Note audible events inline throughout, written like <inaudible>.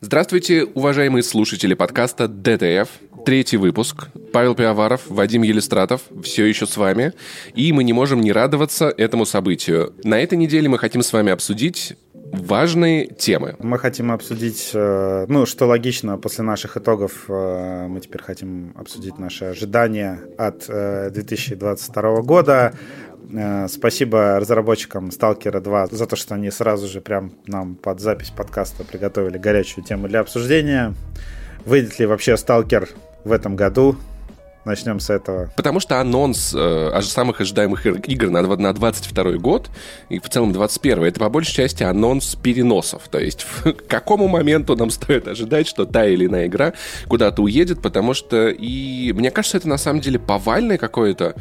Здравствуйте, уважаемые слушатели подкаста ДТФ. Третий выпуск. Павел Пиаваров, Вадим Елистратов все еще с вами. И мы не можем не радоваться этому событию. На этой неделе мы хотим с вами обсудить важные темы. Мы хотим обсудить, э, ну, что логично, после наших итогов э, мы теперь хотим обсудить наши ожидания от 2022 э, года. Спасибо разработчикам Stalker 2 за то, что они сразу же прям нам под запись подкаста приготовили горячую тему для обсуждения. Выйдет ли вообще Stalker в этом году? Начнем с этого. Потому что анонс э, самых ожидаемых игр на, на 22 год и в целом 21 это по большей части анонс переносов. То есть <laughs> к какому моменту нам стоит ожидать, что та или иная игра куда-то уедет, потому что и мне кажется, это на самом деле повальное какое-то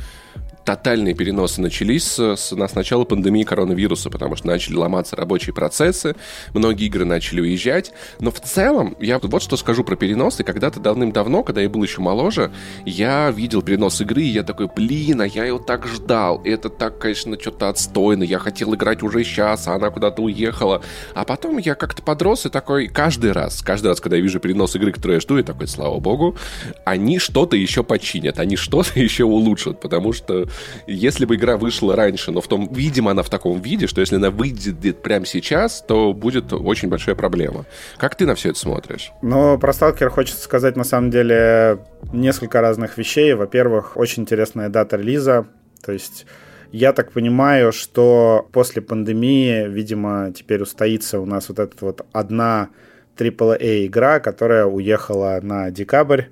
тотальные переносы начались с, с, с начала пандемии коронавируса, потому что начали ломаться рабочие процессы, многие игры начали уезжать. Но в целом, я вот что скажу про переносы. Когда-то давным-давно, когда я был еще моложе, я видел перенос игры, и я такой, блин, а я его так ждал. Это так, конечно, что-то отстойно. Я хотел играть уже сейчас, а она куда-то уехала. А потом я как-то подрос и такой, каждый раз, каждый раз, когда я вижу перенос игры, которую я жду, я такой, слава богу, они что-то еще починят, они что-то <laughs> еще улучшат, потому что если бы игра вышла раньше, но в том, видимо, она в таком виде, что если она выйдет прямо сейчас, то будет очень большая проблема. Как ты на все это смотришь? Ну, про Сталкер хочется сказать, на самом деле, несколько разных вещей. Во-первых, очень интересная дата релиза, то есть я так понимаю, что после пандемии, видимо, теперь устоится у нас вот эта вот одна AAA игра, которая уехала на декабрь.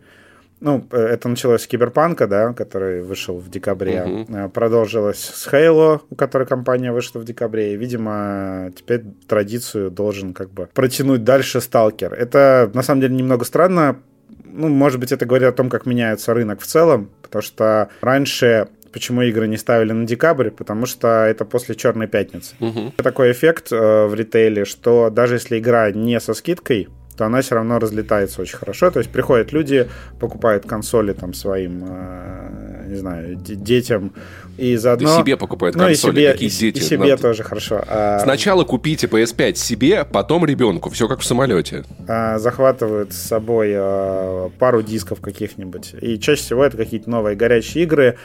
Ну, э, это началось с Киберпанка, да, который вышел в декабре. Uh-huh. Продолжилось с Halo, у которой компания вышла в декабре. И, видимо, теперь традицию должен как бы протянуть дальше Сталкер. Это, на самом деле, немного странно. Ну, может быть, это говорит о том, как меняется рынок в целом, потому что раньше почему игры не ставили на декабрь, потому что это после Черной пятницы. Угу. Такой эффект э, в ритейле, что даже если игра не со скидкой, то она все равно разлетается очень хорошо. То есть приходят люди, покупают консоли там своим, э, не знаю, детям, и заодно... И себе покупают ну, консоли, и себе, какие и, дети. И себе Надо... тоже хорошо. А... Сначала купите PS5 себе, потом ребенку, все как в самолете. А, захватывают с собой а, пару дисков каких-нибудь. И чаще всего это какие-то новые горячие игры.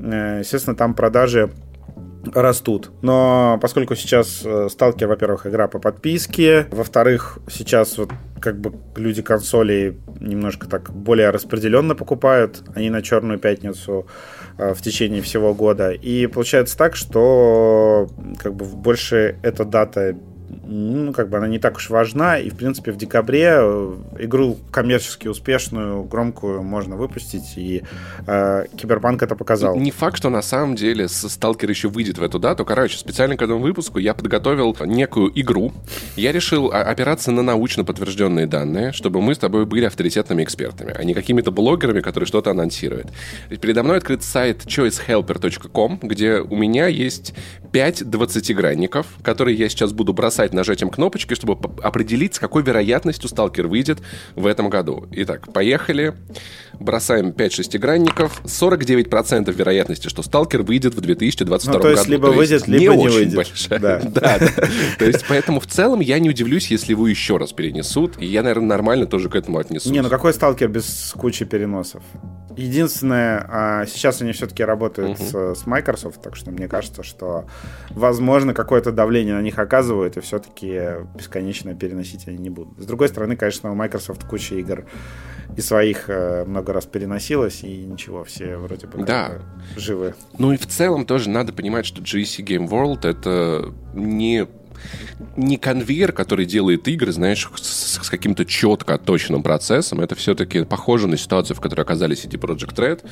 Э, естественно, там продажи растут. Но поскольку сейчас Сталкер, во-первых, игра по подписке, во-вторых, сейчас вот как бы люди консоли немножко так более распределенно покупают, они на Черную пятницу э, в течение всего года. И получается так, что как бы больше эта дата ну, как бы она не так уж важна, и, в принципе, в декабре э, игру коммерчески успешную, громкую можно выпустить, и э, Киберпанк это показал. Не факт, что на самом деле Сталкер еще выйдет в эту дату. Короче, специально к этому выпуску я подготовил некую игру. Я решил опираться на научно подтвержденные данные, чтобы мы с тобой были авторитетными экспертами, а не какими-то блогерами, которые что-то анонсируют. Передо мной открыт сайт choicehelper.com, где у меня есть 5 20-гранников, которые я сейчас буду бросать нажатием кнопочки, чтобы определить, с какой вероятностью сталкер выйдет в этом году. Итак, поехали. Бросаем 5 шестигранников. 49% вероятности, что сталкер выйдет в 2022 ну, то есть, году. Либо то выйдет, есть либо не, не очень выйдет. большая. Да. <laughs> да, да. То есть, поэтому в целом я не удивлюсь, если его еще раз перенесут. И я, наверное, нормально тоже к этому отнесусь. Не, ну какой сталкер без кучи переносов? Единственное, а, сейчас они все-таки работают uh-huh. с, с Microsoft, так что мне кажется, что, возможно, какое-то давление на них оказывают, и все-таки бесконечно переносить они не будут. С другой стороны, конечно, у Microsoft куча игр и своих э, много раз переносилось, и ничего, все вроде бы да. живы. Ну и в целом тоже надо понимать, что GC Game World это не не конвейер, который делает игры, знаешь, с, с каким-то четко точным процессом. Это все-таки похоже на ситуацию, в которой оказались эти Project Red,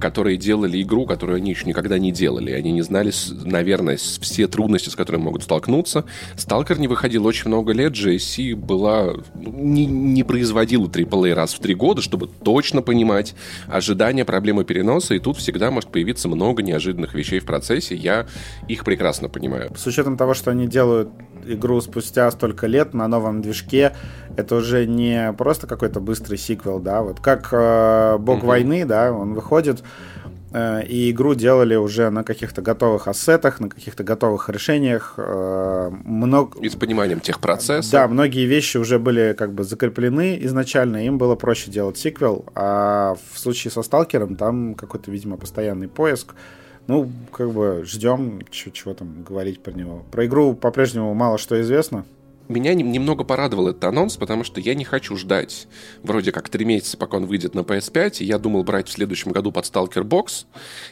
которые делали игру, которую они еще никогда не делали. Они не знали, наверное, все трудности, с которыми могут столкнуться. Сталкер не выходил очень много лет, GSC была... Ну, не, не производила AAA раз в три года, чтобы точно понимать ожидания, проблемы переноса, и тут всегда может появиться много неожиданных вещей в процессе. Я их прекрасно понимаю. С учетом того, что они делают игру спустя столько лет на новом движке, это уже не просто какой-то быстрый сиквел, да, вот как э, Бог угу. войны, да, он выходит, э, и игру делали уже на каких-то готовых ассетах, на каких-то готовых решениях. Э, много... И с пониманием тех процессов. Да, многие вещи уже были как бы закреплены изначально, им было проще делать сиквел, а в случае со Сталкером там какой-то, видимо, постоянный поиск. Ну, как бы ждем, чего там говорить про него. Про игру по-прежнему мало что известно меня немного порадовал этот анонс, потому что я не хочу ждать вроде как три месяца, пока он выйдет на PS5, и я думал брать в следующем году под Stalker Box.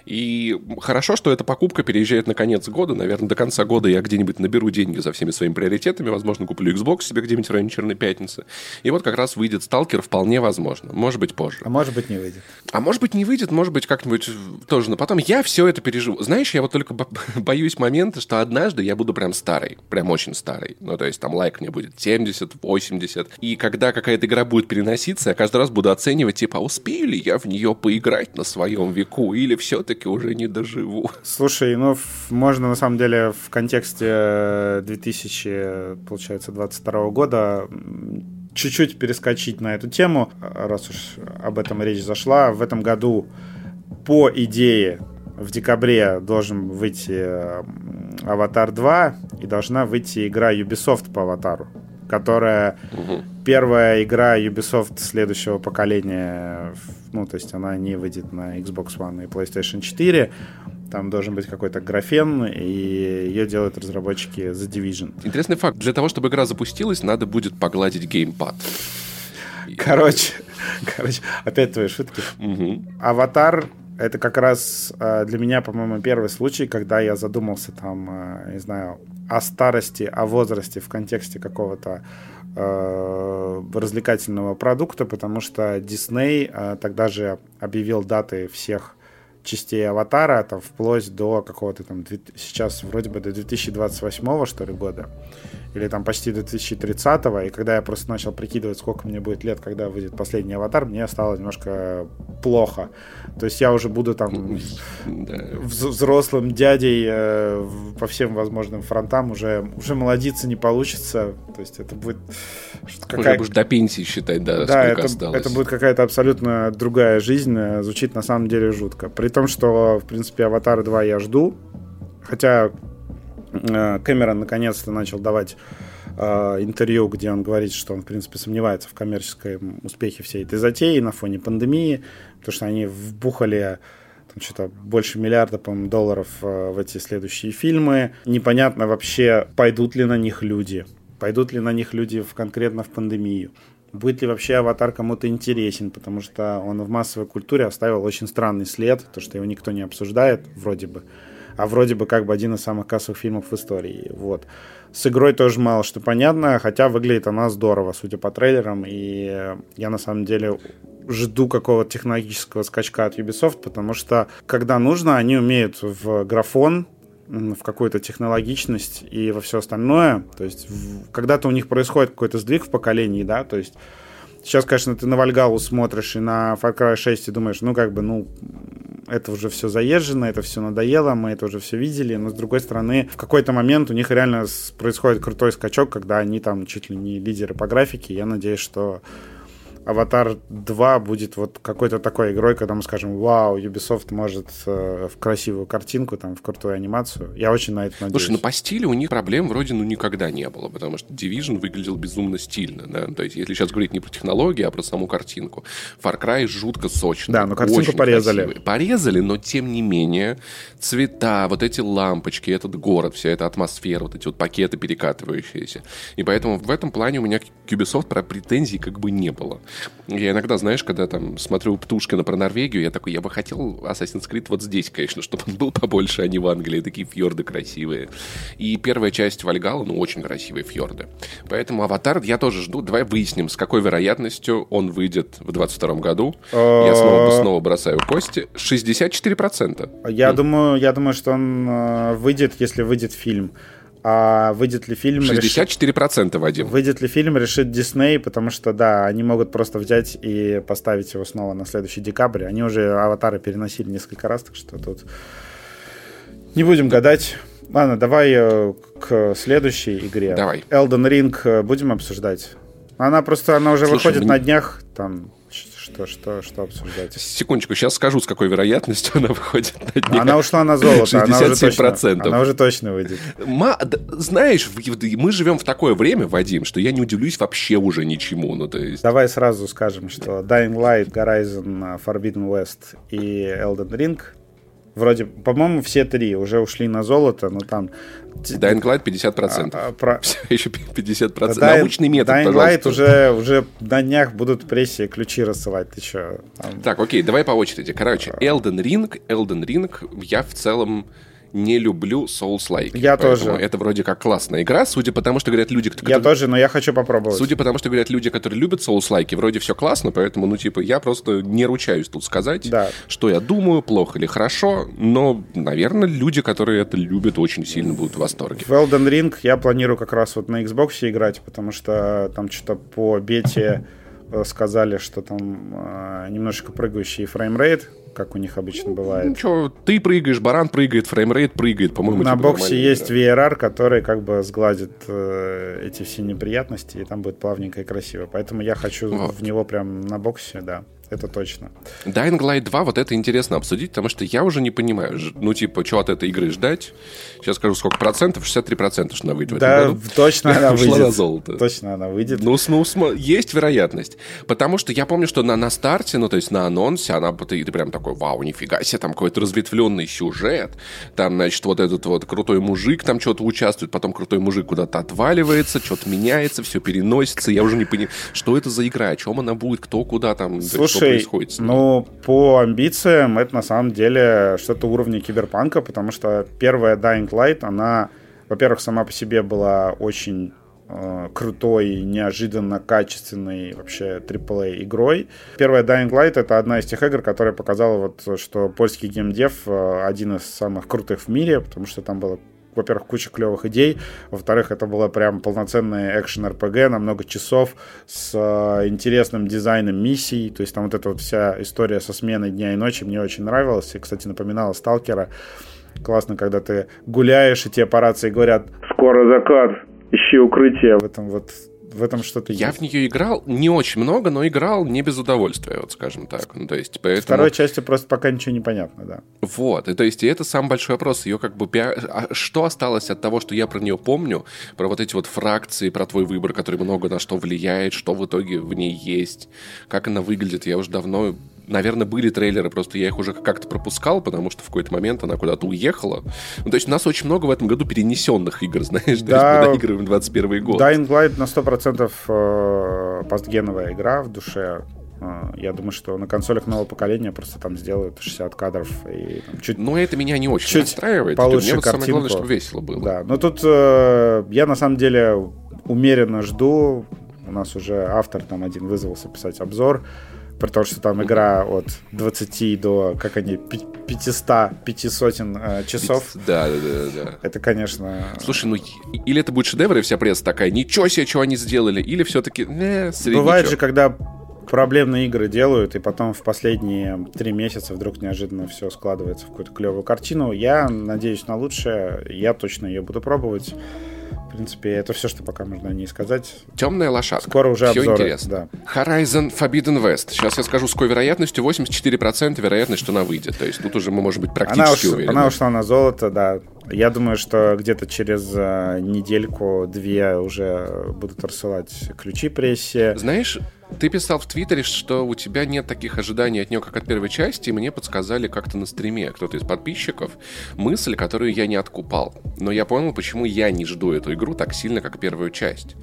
И хорошо, что эта покупка переезжает на конец года. Наверное, до конца года я где-нибудь наберу деньги за всеми своими приоритетами. Возможно, куплю Xbox себе где-нибудь в районе Черной Пятницы. И вот как раз выйдет Stalker вполне возможно. Может быть, позже. А может быть, не выйдет. А может быть, не выйдет, может быть, как-нибудь тоже. Но потом я все это переживу. Знаешь, я вот только <laughs> боюсь момента, что однажды я буду прям старый. Прям очень старый. Ну, то есть там лайк мне будет 70, 80. И когда какая-то игра будет переноситься, я каждый раз буду оценивать, типа, а успею ли я в нее поиграть на своем веку, или все-таки уже не доживу. Слушай, ну, можно на самом деле в контексте 2000, получается, 22 года чуть-чуть перескочить на эту тему, раз уж об этом речь зашла. В этом году, по идее, в декабре должен выйти Аватар 2 и должна выйти игра Ubisoft по Аватару, которая угу. первая игра Ubisoft следующего поколения, ну, то есть она не выйдет на Xbox One и PlayStation 4, там должен быть какой-то графен, и ее делают разработчики The Division. Интересный факт. Для того, чтобы игра запустилась, надо будет погладить геймпад. Короче, <laughs> короче, опять твои шутки. Угу. Аватар это как раз э, для меня, по-моему, первый случай, когда я задумался там, э, не знаю, о старости, о возрасте в контексте какого-то э, развлекательного продукта, потому что Disney тогда же объявил даты всех частей Аватара, там, вплоть до какого-то там, сейчас вроде бы до 2028 что ли, года или там почти до 2030-го, и когда я просто начал прикидывать, сколько мне будет лет, когда выйдет последний аватар, мне стало немножко плохо. То есть я уже буду там взрослым дядей э, по всем возможным фронтам, уже, уже молодиться не получится. То есть это будет... Какая... Уже до пенсии считать, да, да это, осталось. это будет какая-то абсолютно другая жизнь, э, звучит на самом деле жутко. При том, что, в принципе, «Аватар 2» я жду, хотя Э, Кэмерон наконец-то начал давать э, интервью, где он говорит, что он, в принципе, сомневается в коммерческом успехе всей этой затеи на фоне пандемии, потому что они вбухали там что-то больше миллиарда, по-моему, долларов э, в эти следующие фильмы. Непонятно вообще, пойдут ли на них люди, пойдут ли на них люди в, конкретно в пандемию. Будет ли вообще аватар кому-то интересен, потому что он в массовой культуре оставил очень странный след, то, что его никто не обсуждает, вроде бы а вроде бы как бы один из самых кассовых фильмов в истории. Вот. С игрой тоже мало что понятно, хотя выглядит она здорово, судя по трейлерам, и я на самом деле жду какого-то технологического скачка от Ubisoft, потому что, когда нужно, они умеют в графон, в какую-то технологичность и во все остальное. То есть когда-то у них происходит какой-то сдвиг в поколении, да, то есть сейчас, конечно, ты на Вальгалу смотришь и на Far Cry 6 и думаешь, ну, как бы, ну, это уже все заезжено, это все надоело, мы это уже все видели, но с другой стороны, в какой-то момент у них реально происходит крутой скачок, когда они там чуть ли не лидеры по графике. Я надеюсь, что Аватар 2 будет вот какой-то такой игрой, когда мы скажем, вау, Ubisoft может э, в красивую картинку, там, в крутую анимацию. Я очень на это надеюсь. Слушай, ну по стилю у них проблем вроде ну никогда не было, потому что Division выглядел безумно стильно, да? То есть, если сейчас говорить не про технологии, а про саму картинку. Far Cry жутко сочный. Да, но картинку порезали. Красивый. Порезали, но тем не менее цвета, вот эти лампочки, этот город, вся эта атмосфера, вот эти вот пакеты перекатывающиеся. И поэтому в этом плане у меня к Ubisoft про претензий как бы не было. Я иногда, знаешь, когда там смотрю Птушкина про Норвегию, я такой, я бы хотел Assassin's Creed вот здесь, конечно, <laughs> чтобы он был побольше, а не в Англии. Такие фьорды красивые. И первая часть Вальгала, ну, очень красивые фьорды. Поэтому Аватар я тоже жду. Давай выясним, с какой вероятностью он выйдет в 22 году. Я снова, снова бросаю кости. 64%. Я думаю, я думаю, что он э, выйдет, если выйдет фильм. А выйдет ли фильм... 64% решит... Вадим. Выйдет ли фильм, решит Дисней, потому что, да, они могут просто взять и поставить его снова на следующий декабрь. Они уже аватары переносили несколько раз, так что тут не будем гадать. Ладно, давай э, к следующей игре. Давай. Elden Ring э, будем обсуждать. Она просто, она уже Слушай, выходит мне... на днях, там что, что, что обсуждать? Секундочку, сейчас скажу, с какой вероятностью она выходит на дне. Она ушла на золото, 67%. Она уже точно, она уже точно выйдет. Ма, знаешь, мы живем в такое время, Вадим, что я не удивлюсь вообще уже ничему. Ну, то есть... Давай сразу скажем, что Dying Light, Horizon Forbidden West и Elden Ring Вроде, по-моему, все три уже ушли на золото, но там... Dying Light 50%. А, а, про... Все еще 50%. Dying, Научный метод, Dying пожалуйста. Light уже, уже на днях будут прессе ключи рассылать. Ты что? Там... Так, окей, давай по очереди. Короче, Elden Ring, Elden Ring я в целом не люблю Souls-like. Я тоже. Это вроде как классная игра, судя по тому, что говорят люди... Которые... Я тоже, но я хочу попробовать. Судя по тому, что говорят люди, которые любят Souls-like, вроде все классно, поэтому, ну, типа, я просто не ручаюсь тут сказать, да. что я думаю, плохо или хорошо, но, наверное, люди, которые это любят, очень сильно будут в восторге. В Elden Ring я планирую как раз вот на Xbox играть, потому что там что-то по бете э, сказали, что там э, немножечко прыгающий frame rate, как у них обычно бывает. Ну что, ты прыгаешь, баран прыгает, frame rate прыгает, по-моему, На боксе есть да. VRR, который как бы сгладит э, эти все неприятности, и там будет плавненько и красиво. Поэтому я хочу вот. в него прям на боксе, да это точно. Dying Light 2, вот это интересно обсудить, потому что я уже не понимаю, ну, типа, что от этой игры ждать? Сейчас скажу, сколько процентов? 63 процента, что она выйдет да, в этом году. точно она <laughs> выйдет. на золото. Точно она выйдет. Ну, ну, есть вероятность. Потому что я помню, что на, на старте, ну, то есть на анонсе, она, ты, ты прям такой, вау, нифига себе, там какой-то разветвленный сюжет, там, значит, вот этот вот крутой мужик там что-то участвует, потом крутой мужик куда-то отваливается, что-то меняется, все переносится, я уже не понимаю, что это за игра, о чем она будет, кто куда там, Слушай, происходит? Ну, по амбициям это на самом деле что-то уровня киберпанка, потому что первая Dying Light, она, во-первых, сама по себе была очень э, крутой, неожиданно качественной вообще AAA игрой. Первая Dying Light это одна из тех игр, которая показала вот, что польский геймдев э, один из самых крутых в мире, потому что там было во-первых, куча клевых идей, во-вторых, это была прям полноценная экшен RPG на много часов с э, интересным дизайном миссий, то есть там вот эта вот вся история со сменой дня и ночи мне очень нравилась, и, кстати, напоминала Сталкера. Классно, когда ты гуляешь, и тебе по рации говорят «Скоро закат, ищи укрытие». В этом вот в этом что-то Я есть. в нее играл не очень много, но играл не без удовольствия, вот скажем так. Ну, то есть, поэтому... Второй части просто пока ничего не понятно, да. Вот, и то есть и это самый большой вопрос. Ее как бы... А что осталось от того, что я про нее помню, про вот эти вот фракции, про твой выбор, который много на что влияет, что в итоге в ней есть, как она выглядит, я уже давно наверное, были трейлеры, просто я их уже как-то пропускал, потому что в какой-то момент она куда-то уехала. Ну, то есть у нас очень много в этом году перенесенных игр, <laughs> знаешь, да, то есть мы доигрываем 21 год. Dying Light на 100% э, постгеновая игра в душе. Э, я думаю, что на консолях нового поколения просто там сделают 60 кадров и там, чуть... Но это меня не очень чуть настраивает. Получше Мне вот самое главное, чтобы весело было. Да, но тут э, я на самом деле умеренно жду. У нас уже автор там один вызвался писать обзор при том, что там игра от 20 до, как они, 500, 500 э, часов. Да, да, да, да. Это, конечно... Слушай, ну, или это будет шедевр, и вся пресса такая, ничего себе, что они сделали, или все-таки, э, Бывает же, когда проблемные игры делают, и потом в последние три месяца вдруг неожиданно все складывается в какую-то клевую картину. Я надеюсь на лучшее, я точно ее буду пробовать. В принципе, это все, что пока можно о ней сказать. Темная лошадка. Скоро уже все обзоры. интересно. Да. Horizon Forbidden West. Сейчас я скажу, с какой вероятностью. 84% вероятность, что она выйдет. То есть тут уже мы можем быть практически она уверены. Она ушла на золото, да. Я думаю, что где-то через э, недельку-две уже будут рассылать ключи прессе. Знаешь, ты писал в Твиттере, что у тебя нет таких ожиданий от нее, как от первой части, и мне подсказали как-то на стриме кто-то из подписчиков мысль, которую я не откупал. Но я понял, почему я не жду эту игру так сильно, как первую часть.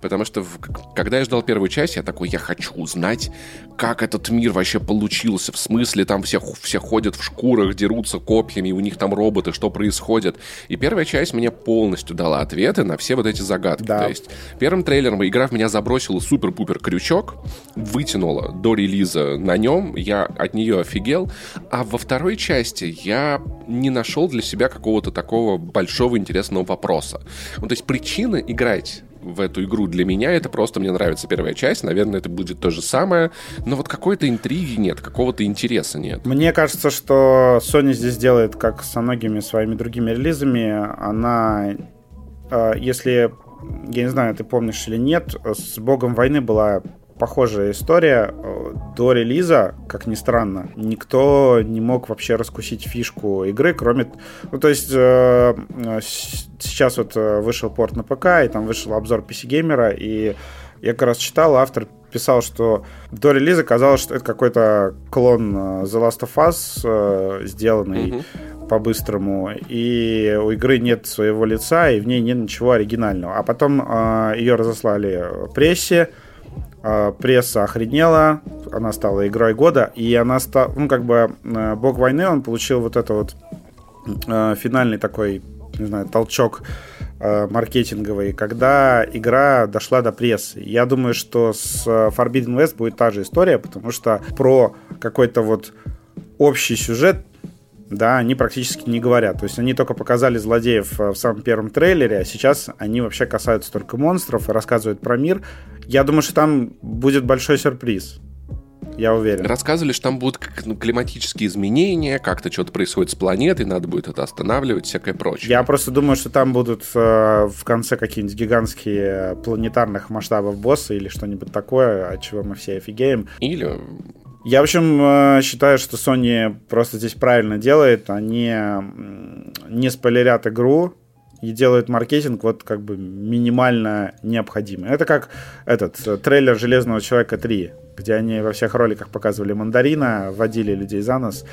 Потому что в, когда я ждал первую часть, я такой, я хочу узнать, как этот мир вообще получился. В смысле, там все, все ходят в шкурах, дерутся копьями, у них там роботы, что происходит. И первая часть мне полностью дала ответы на все вот эти загадки. Да. То есть первым трейлером игра в меня забросила супер-пупер крючок, вытянула до релиза на нем, я от нее офигел, а во второй части я не нашел для себя какого-то такого большого интересного вопроса. Ну, то есть причина играть в эту игру для меня это просто мне нравится первая часть, наверное, это будет то же самое, но вот какой-то интриги нет, какого-то интереса нет. Мне кажется, что Sony здесь делает, как со многими своими другими релизами, она, э, если, я не знаю, ты помнишь или нет, с Богом войны была похожая история. До релиза, как ни странно, никто не мог вообще раскусить фишку игры, кроме... Ну, то есть э, сейчас вот э, вышел порт на ПК, и там вышел обзор PC-геймера, и я как раз читал, автор писал, что до релиза казалось, что это какой-то клон э, The Last of Us, э, сделанный mm-hmm. по-быстрому, и у игры нет своего лица, и в ней нет ничего оригинального. А потом э, ее разослали прессе, э, пресса охренела, она стала игрой года, и она стала, ну, как бы, э, Бог войны, он получил вот это вот э, финальный такой, не знаю, толчок Э, маркетинговой, когда игра дошла до прессы. Я думаю, что с Forbidden West будет та же история, потому что про какой-то вот общий сюжет да, они практически не говорят. То есть они только показали злодеев э, в самом первом трейлере, а сейчас они вообще касаются только монстров и рассказывают про мир. Я думаю, что там будет большой сюрприз я уверен. Рассказывали, что там будут ну, климатические изменения, как-то что-то происходит с планетой, надо будет это останавливать, всякое прочее. Я просто думаю, что там будут э, в конце какие-нибудь гигантские планетарных масштабов боссы или что-нибудь такое, от чего мы все офигеем. Или я, в общем, э, считаю, что Sony просто здесь правильно делает. Они не спойлерят игру и делают маркетинг вот как бы минимально необходимый. Это как этот э, трейлер «Железного человека 3» где они во всех роликах показывали мандарина, водили людей за нос,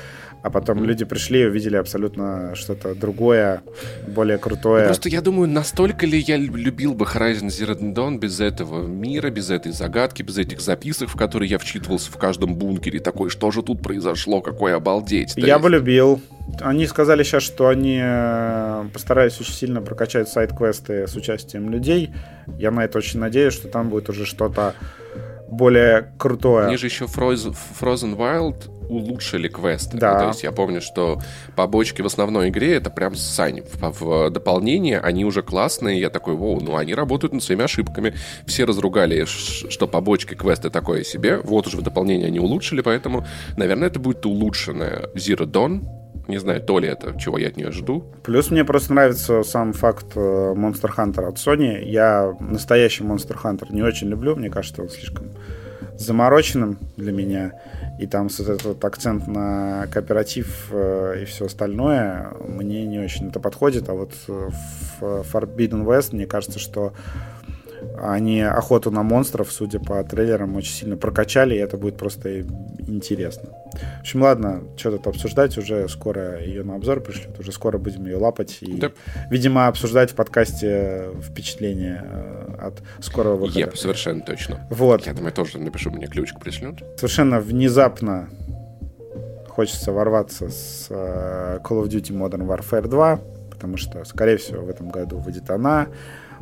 а потом люди пришли и увидели абсолютно что-то другое, более крутое. Просто я думаю, настолько ли я любил бы Horizon Zero Dawn без этого мира, без этой загадки, без этих записок, в которые я вчитывался в каждом бункере, такой, что же тут произошло, какой обалдеть. Я бы любил. Они сказали сейчас, что они э, постараются очень сильно прокачать сайт-квесты с участием людей. Я на это очень надеюсь, что там будет уже что-то более крутое. Они же еще Frozen, Frozen Wild улучшили квесты. Да. То есть я помню, что побочки в основной игре это прям сань. В, в дополнение они уже классные. Я такой, воу, ну они работают над своими ошибками. Все разругали, что побочки квесты такое себе. Вот уже в дополнение они улучшили, поэтому, наверное, это будет улучшенная Zero Dawn. Не знаю, то ли это, чего я от нее жду. Плюс мне просто нравится сам факт э, Monster Hunter от Sony. Я настоящий Monster Hunter не очень люблю. Мне кажется, он слишком замороченным для меня. И там вот этот вот акцент на кооператив э, и все остальное мне не очень это подходит. А вот в Forbidden West мне кажется, что они охоту на монстров, судя по трейлерам, очень сильно прокачали, и это будет просто интересно. В общем, ладно, что тут обсуждать, уже скоро ее на обзор пришлют, уже скоро будем ее лапать и, да. видимо, обсуждать в подкасте впечатления э, от скорого выхода. Еп, совершенно точно. Вот. Я думаю, тоже напишу, мне ключик пришлют. Совершенно внезапно хочется ворваться с э, Call of Duty Modern Warfare 2, потому что, скорее всего, в этом году выйдет она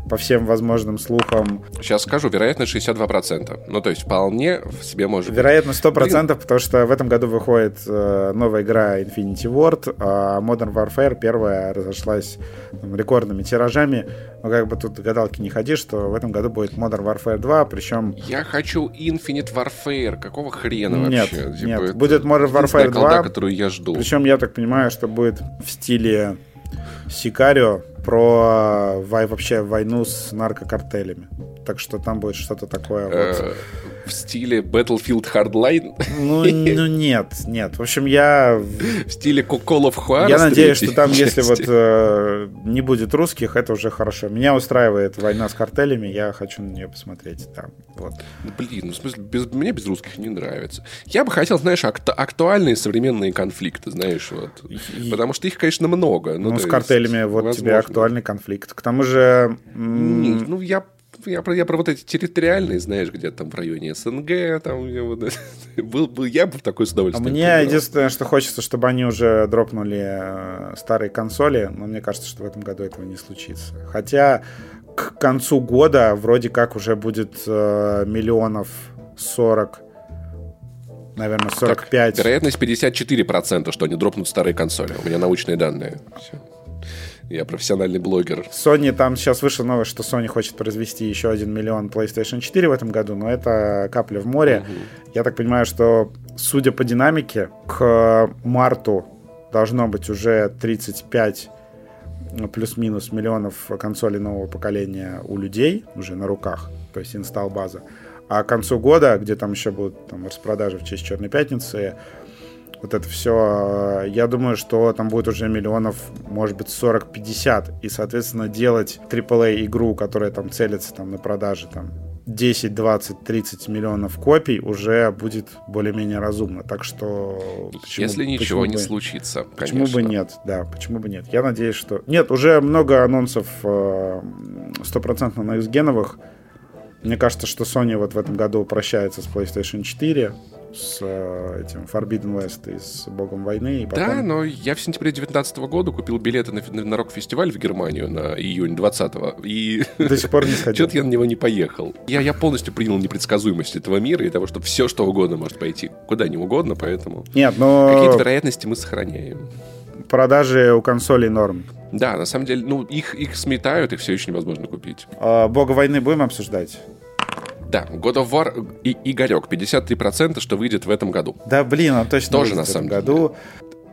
по всем возможным слухам. Сейчас скажу, вероятность 62%. Ну, то есть вполне в себе может Вероятность 100%, Блин. потому что в этом году выходит э, новая игра Infinity Ward, а Modern Warfare первая разошлась там, рекордными тиражами. Но как бы тут гадалки не ходи, что в этом году будет Modern Warfare 2, причем... Я хочу Infinite Warfare. Какого хрена нет, вообще? Типа, нет, будет Modern Warfare 2. Колда, которую я жду. Причем я так понимаю, что будет в стиле Сикарио, про вообще войну с наркокартелями. Так что там будет что-то такое вот. Э, в стиле Battlefield Hardline? Ну, <laughs> ну нет, нет. В общем, я... В стиле Call of Juarez? Я надеюсь, что там, части. если <laughs> вот э, не будет русских, это уже хорошо. Меня устраивает война с картелями, я хочу на нее посмотреть. Там, вот. Ну, блин, ну, в смысле, без, мне без русских не нравится. Я бы хотел, знаешь, акту- актуальные современные конфликты, знаешь, вот. И... Потому что их, конечно, много. Ну, ну с картелями есть, вот возможно. тебе актуальный конфликт. К тому же... М- ну, я я про, я про вот эти территориальные, знаешь, где там в районе СНГ, там я, вот, <laughs> был, был, я бы такой с удовольствием. А мне поиграл. единственное, что хочется, чтобы они уже дропнули э, старые консоли, но мне кажется, что в этом году этого не случится. Хотя к концу года вроде как уже будет э, миллионов 40 наверное, 45. Так, вероятность 54%, что они дропнут старые консоли. У меня научные данные. Все. Я профессиональный блогер. Sony, там сейчас вышло новость, что Sony хочет произвести еще один миллион PlayStation 4 в этом году, но это капля в море. Угу. Я так понимаю, что, судя по динамике, к марту должно быть уже 35 ну, плюс-минус миллионов консолей нового поколения у людей уже на руках, то есть инсталл база. А к концу года, где там еще будут там, распродажи в честь Черной Пятницы, вот это все, я думаю, что там будет уже миллионов, может быть, 40-50. И, соответственно, делать AAA игру, которая там целится там, на продаже там, 10, 20, 30 миллионов копий уже будет более-менее разумно. Так что... Почему, Если ничего не бы, случится, Почему бы нет, да, почему бы нет. Я надеюсь, что... Нет, уже много анонсов э, стопроцентно на X-геновых. Мне кажется, что Sony вот в этом году прощается с PlayStation 4 с э, этим Forbidden West и с Богом войны. И потом... Да, но я в сентябре 2019 года купил билеты на, на, рок-фестиваль в Германию на июнь 20 и <laughs> до сих пор не сходил. Что-то я на него не поехал. Я, я полностью принял непредсказуемость этого мира и того, что все, что угодно может пойти куда не угодно, поэтому Нет, но... какие-то вероятности мы сохраняем. Продажи у консолей норм. Да, на самом деле, ну, их, их сметают, их все еще невозможно купить. А, Бога войны будем обсуждать? Да, God of War и Игорек, 53%, что выйдет в этом году. Да, блин, он точно Тоже на самом году.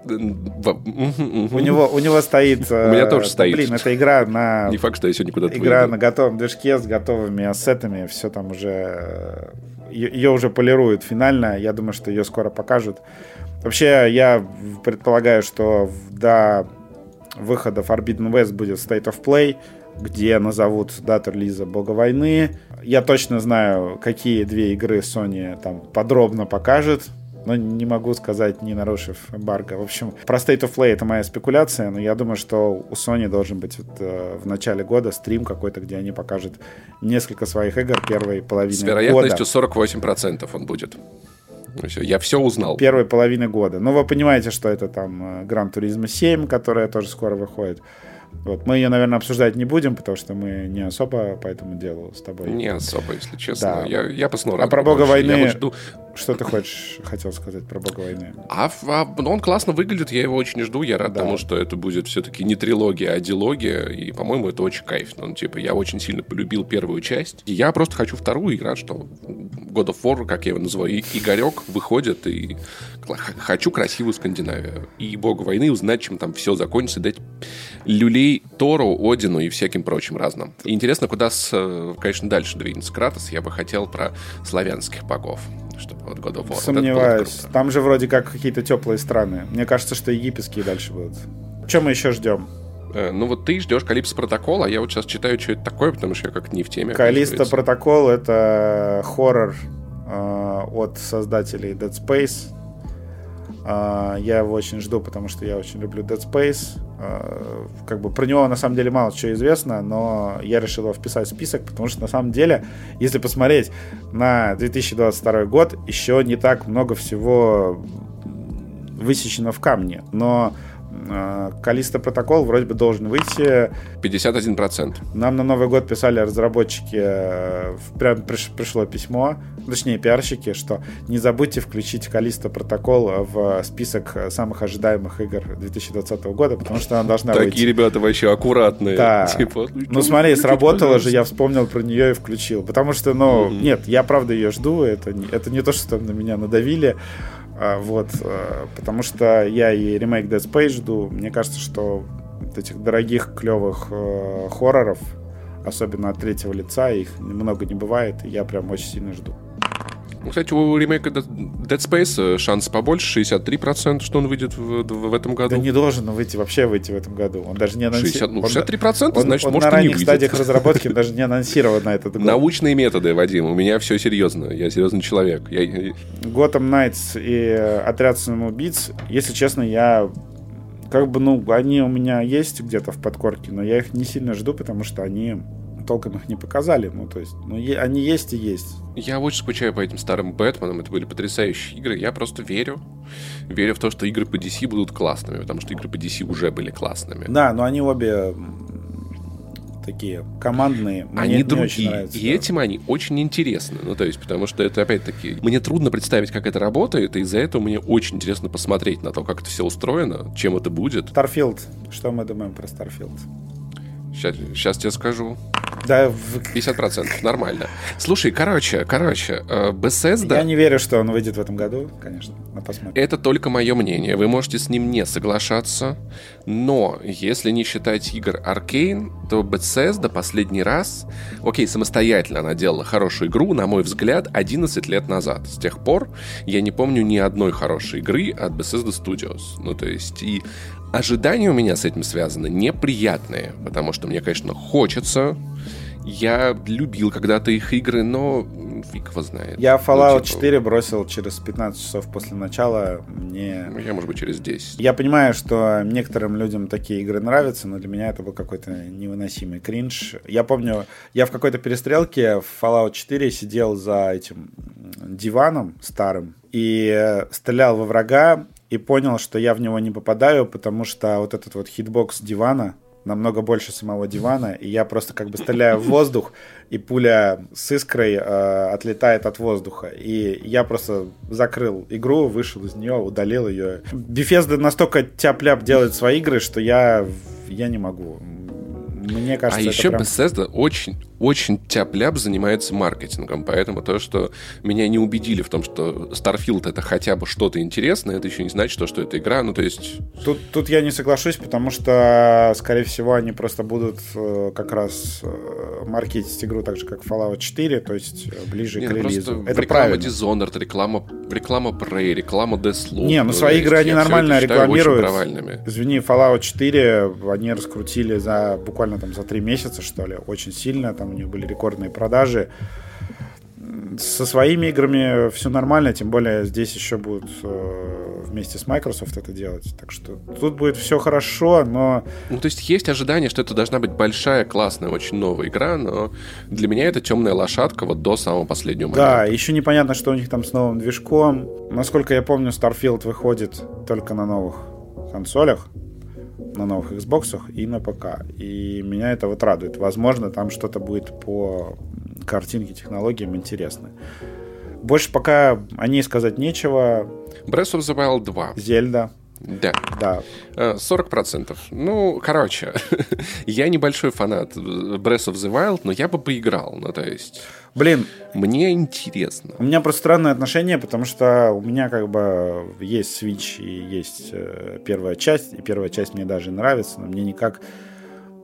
У него, у него стоит... <laughs> У меня тоже стоит. Блин, это игра на... Не факт, что я сегодня куда-то Игра на готовом движке с готовыми ассетами. Все там уже... Ее уже полируют финально. Я думаю, что ее скоро покажут. Вообще, я предполагаю, что до выхода Forbidden West будет State of Play где назовут дату релиза Бога войны. Я точно знаю, какие две игры Sony там подробно покажет, но не могу сказать, не нарушив эмбарго. В общем, про State of Play это моя спекуляция, но я думаю, что у Sony должен быть вот, э, в начале года стрим какой-то, где они покажут несколько своих игр первой половины года. С вероятностью года. 48% он будет. Все, я все узнал. Первой половины года. Ну, вы понимаете, что это там Гран Туризма 7, которая тоже скоро выходит. Вот. Мы ее, наверное, обсуждать не будем, потому что мы не особо по этому делу с тобой. Не особо, если честно. Да. Я, я посмотрю. А про Бога войны... Я вот жду... Что ты хочешь, хотел сказать про Бога войны? А, а он классно выглядит, я его очень жду. Я рад да. тому, что это будет все-таки не трилогия, а дилогия. И, по-моему, это очень кайфно. Ну, типа, я очень сильно полюбил первую часть. И я просто хочу вторую и рад, что God of War, как я его называю, и Игорек выходит. И хочу красивую Скандинавию. И Бога войны узнать, чем там все закончится, дать люлей Тору, Одину и всяким прочим разным. И интересно, куда, с, э, конечно, дальше двинется Кратос. Я бы хотел про славянских богов чтобы вот God of War. Сомневаюсь. Вот Там же вроде как какие-то теплые страны. Мне кажется, что египетские дальше будут. Чем мы еще ждем? Э, ну вот ты ждешь Калипсо протокол, а я вот сейчас читаю, что это такое, потому что я как-то не в теме. Калисто протокол это хоррор э, от создателей Dead Space. Э, я его очень жду, потому что я очень люблю Dead Space. Э, как бы про него на самом деле мало чего известно, но я решил его вписать в список, потому что на самом деле, если посмотреть на 2022 год, еще не так много всего высечено в камне. Но Калиста протокол вроде бы должен выйти. 51%. Нам на Новый год писали разработчики, э, прям пришло письмо, точнее пиарщики, что не забудьте включить Калиста протокол в список самых ожидаемых игр 2020 года, потому что она должна Такие выйти. ребята вообще аккуратные. Да. <laughs> Типа, ну, ну смотри, сработало же, я вспомнил про нее и включил. Потому что, ну, mm-hmm. нет, я правда ее жду, это, это не то, что там на меня надавили. А, вот, э, потому что я и ремейк Dead Space жду. Мне кажется, что вот этих дорогих, клевых э, хорроров, особенно от третьего лица, их много не бывает, и я прям очень сильно жду. Ну, кстати, у ремейка Dead Space э, шанс побольше, 63%, что он выйдет в, в этом году. Да не должен выйти, вообще выйти в этом году. Он даже не анонсирован. Ну, 63%, он, значит, он, может, на и не выйдет. стадиях разработки даже не анонсирован на этот год. Научные методы, Вадим, у меня все серьезно. Я серьезный человек. Я... Gotham Knights и Отряд самоубийц, если честно, я как бы, ну, они у меня есть где-то в подкорке, но я их не сильно жду, потому что они толком их не показали. Ну, то есть, ну, они есть и есть. Я очень скучаю по этим старым Бэтменам. Это были потрясающие игры. Я просто верю. Верю в то, что игры по DC будут классными, потому что игры по DC уже были классными. Да, но они обе такие командные. Мне они другие. Нравится, и да. этим они очень интересны. Ну, то есть, потому что это опять-таки... Мне трудно представить, как это работает, и из-за этого мне очень интересно посмотреть на то, как это все устроено, чем это будет. Starfield. Что мы думаем про Starfield? Сейчас, сейчас тебе скажу. Да, 50%, нормально. Слушай, короче, короче, э, Bethesda... Я не верю, что он выйдет в этом году, конечно, но посмотрим. Это только мое мнение, вы можете с ним не соглашаться, но если не считать игр Arkane, то Bethesda последний раз, окей, самостоятельно она делала хорошую игру, на мой взгляд, 11 лет назад. С тех пор я не помню ни одной хорошей игры от Bethesda Studios. Ну, то есть, и ожидания у меня с этим связаны неприятные, потому что мне, конечно, хочется я любил когда-то их игры, но фиг его знает. Я Fallout ну, типа... 4 бросил через 15 часов после начала. Мне... Ну, я, может быть, через 10. Я понимаю, что некоторым людям такие игры нравятся, но для меня это был какой-то невыносимый кринж. Я помню, я в какой-то перестрелке в Fallout 4 сидел за этим диваном старым и стрелял во врага, и понял, что я в него не попадаю, потому что вот этот вот hitbox дивана, намного больше самого дивана, и я просто как бы стреляю в воздух, и пуля с искрой э, отлетает от воздуха. И я просто закрыл игру, вышел из нее, удалил ее. Bethesda настолько тяп-ляп делает свои игры, что я, я не могу. Мне кажется, а еще прям... Bethesda очень, очень тяп-ляп занимается маркетингом, поэтому то, что меня не убедили в том, что Starfield это хотя бы что-то интересное, это еще не значит, что, это игра, ну то есть... Тут, тут я не соглашусь, потому что, скорее всего, они просто будут э, как раз э, маркетить игру так же, как Fallout 4, то есть э, ближе не, к ну, релизу. Это реклама правильно. Dishonored, реклама, реклама Prey, реклама Deathloop. Не, ну свои игры они нормально рекламируют. Извини, Fallout 4 они раскрутили за буквально там за три месяца, что ли, очень сильно, там у них были рекордные продажи. Со своими играми все нормально, тем более здесь еще будут э, вместе с Microsoft это делать. Так что тут будет все хорошо, но... Ну, то есть есть ожидание, что это должна быть большая, классная, очень новая игра, но для меня это темная лошадка вот до самого последнего момента. Да, еще непонятно, что у них там с новым движком. Насколько я помню, Starfield выходит только на новых консолях на новых Xbox и на ПК. И меня это вот радует. Возможно, там что-то будет по картинке, технологиям интересно. Больше пока о ней сказать нечего. Breath of the Wild 2. Зельда. Да. Да. 40%. Э, ну, короче, <laughs> я небольшой фанат Breath of the Wild, но я бы поиграл. Ну, то есть... Блин. Мне интересно. У меня просто странное отношение, потому что у меня как бы есть Switch и есть э, первая часть, и первая часть мне даже нравится, но мне никак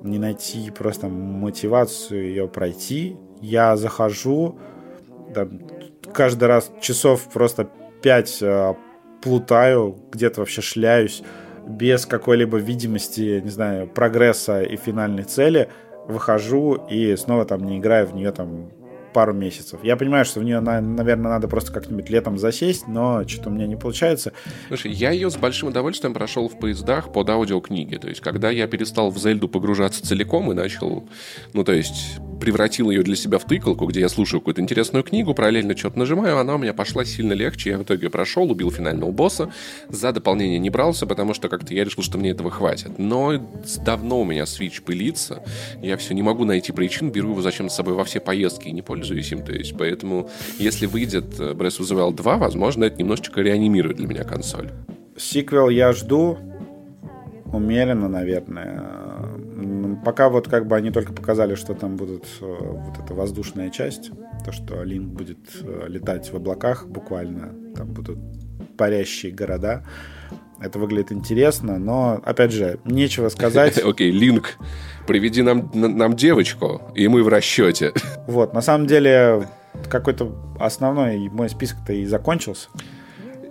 не найти просто мотивацию ее пройти. Я захожу, да, каждый раз часов просто 5 э, плутаю, где-то вообще шляюсь, без какой-либо видимости, не знаю, прогресса и финальной цели, выхожу и снова там не играю в нее там пару месяцев. Я понимаю, что в нее, наверное, надо просто как-нибудь летом засесть, но что-то у меня не получается. Слушай, я ее с большим удовольствием прошел в поездах под аудиокниги. То есть, когда я перестал в Зельду погружаться целиком и начал, ну, то есть, превратил ее для себя в тыкалку, где я слушаю какую-то интересную книгу, параллельно что-то нажимаю, она у меня пошла сильно легче. Я в итоге прошел, убил финального босса. За дополнение не брался, потому что как-то я решил, что мне этого хватит. Но давно у меня Switch пылится. Я все не могу найти причин, беру его зачем с собой во все поездки и не пользуюсь им. То есть, поэтому, если выйдет э, Breath of the Wild 2, возможно, это немножечко реанимирует для меня консоль. Сиквел я жду умеренно, наверное. Пока вот как бы они только показали, что там будут э, вот эта воздушная часть, то, что Линк будет э, летать в облаках буквально, там будут парящие города. Это выглядит интересно, но, опять же, нечего сказать. <laughs> Окей, Линк, приведи нам, нам девочку, и мы в расчете. Вот, на самом деле, какой-то основной мой список-то и закончился.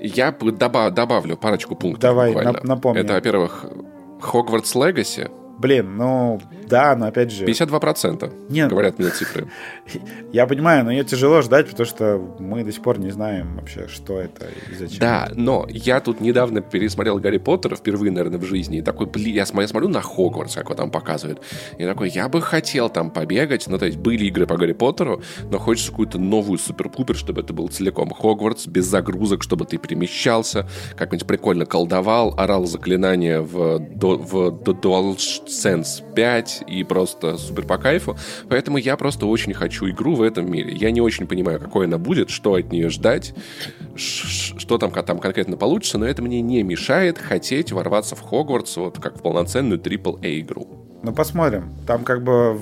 Я добавлю парочку пунктов. Давай, напомню. Это, во-первых, Хогвартс Легаси, Блин, ну да, но опять же... 52% Нет. говорят мне цифры. <laughs> Я понимаю, но ее тяжело ждать, потому что мы до сих пор не знаем вообще, что это и зачем. Да, но я тут недавно пересмотрел Гарри Поттера впервые, наверное, в жизни. И такой, блин, я смотрю на Хогвартс, как его там показывают. И такой, я бы хотел там побегать. Ну, то есть были игры по Гарри Поттеру, но хочется какую-то новую супер-пупер, чтобы это был целиком Хогвартс, без загрузок, чтобы ты перемещался, как-нибудь прикольно колдовал, орал заклинания в, в, в DualSense 5 и просто супер по кайфу. Поэтому я просто очень хочу игру в этом мире. Я не очень понимаю, какой она будет, что от нее ждать, что там, там конкретно получится, но это мне не мешает хотеть ворваться в Хогвартс вот как в полноценную AAA игру. Ну, посмотрим. Там как бы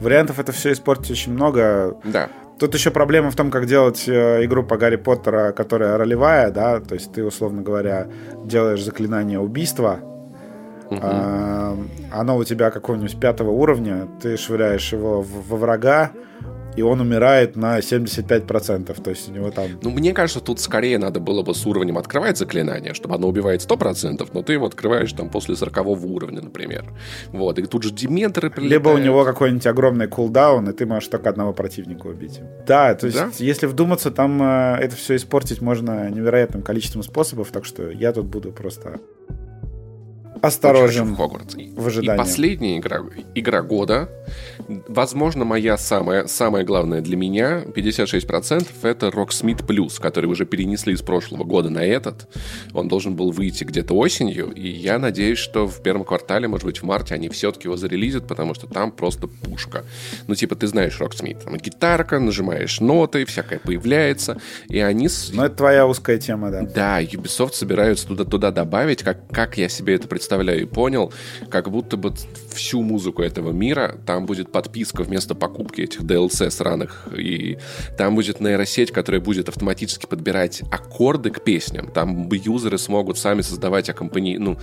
Вариантов это все испортить очень много. Да. Тут еще проблема в том, как делать э, игру по Гарри Поттера, которая ролевая, да, то есть ты, условно говоря, делаешь заклинание убийства, угу. а, оно у тебя какого-нибудь пятого уровня, ты швыряешь его в, во врага, и он умирает на 75%. То есть у него там... Ну, мне кажется, тут скорее надо было бы с уровнем открывать заклинание, чтобы оно убивает 100%, но ты его открываешь там после 40 уровня, например. Вот, и тут же дементоры прилетают. Либо у него какой-нибудь огромный кулдаун, и ты можешь только одного противника убить. Да, то есть, да? если вдуматься, там э, это все испортить можно невероятным количеством способов, так что я тут буду просто осторожен Хогвартс. в ожидании. И последняя игра, игра года, возможно, моя самая, самая главная для меня, 56%, это Rocksmith Plus, который уже перенесли из прошлого года на этот. Он должен был выйти где-то осенью, и я надеюсь, что в первом квартале, может быть, в марте они все-таки его зарелизят, потому что там просто пушка. Ну, типа, ты знаешь Rocksmith, там гитарка, нажимаешь ноты, всякое появляется, и они... Ну, это твоя узкая тема, да. Да, Ubisoft собираются туда-туда добавить, как, как я себе это представляю представляю и понял, как будто бы всю музыку этого мира, там будет подписка вместо покупки этих DLC сраных, и там будет нейросеть, которая будет автоматически подбирать аккорды к песням, там юзеры смогут сами создавать аккомпани... ну,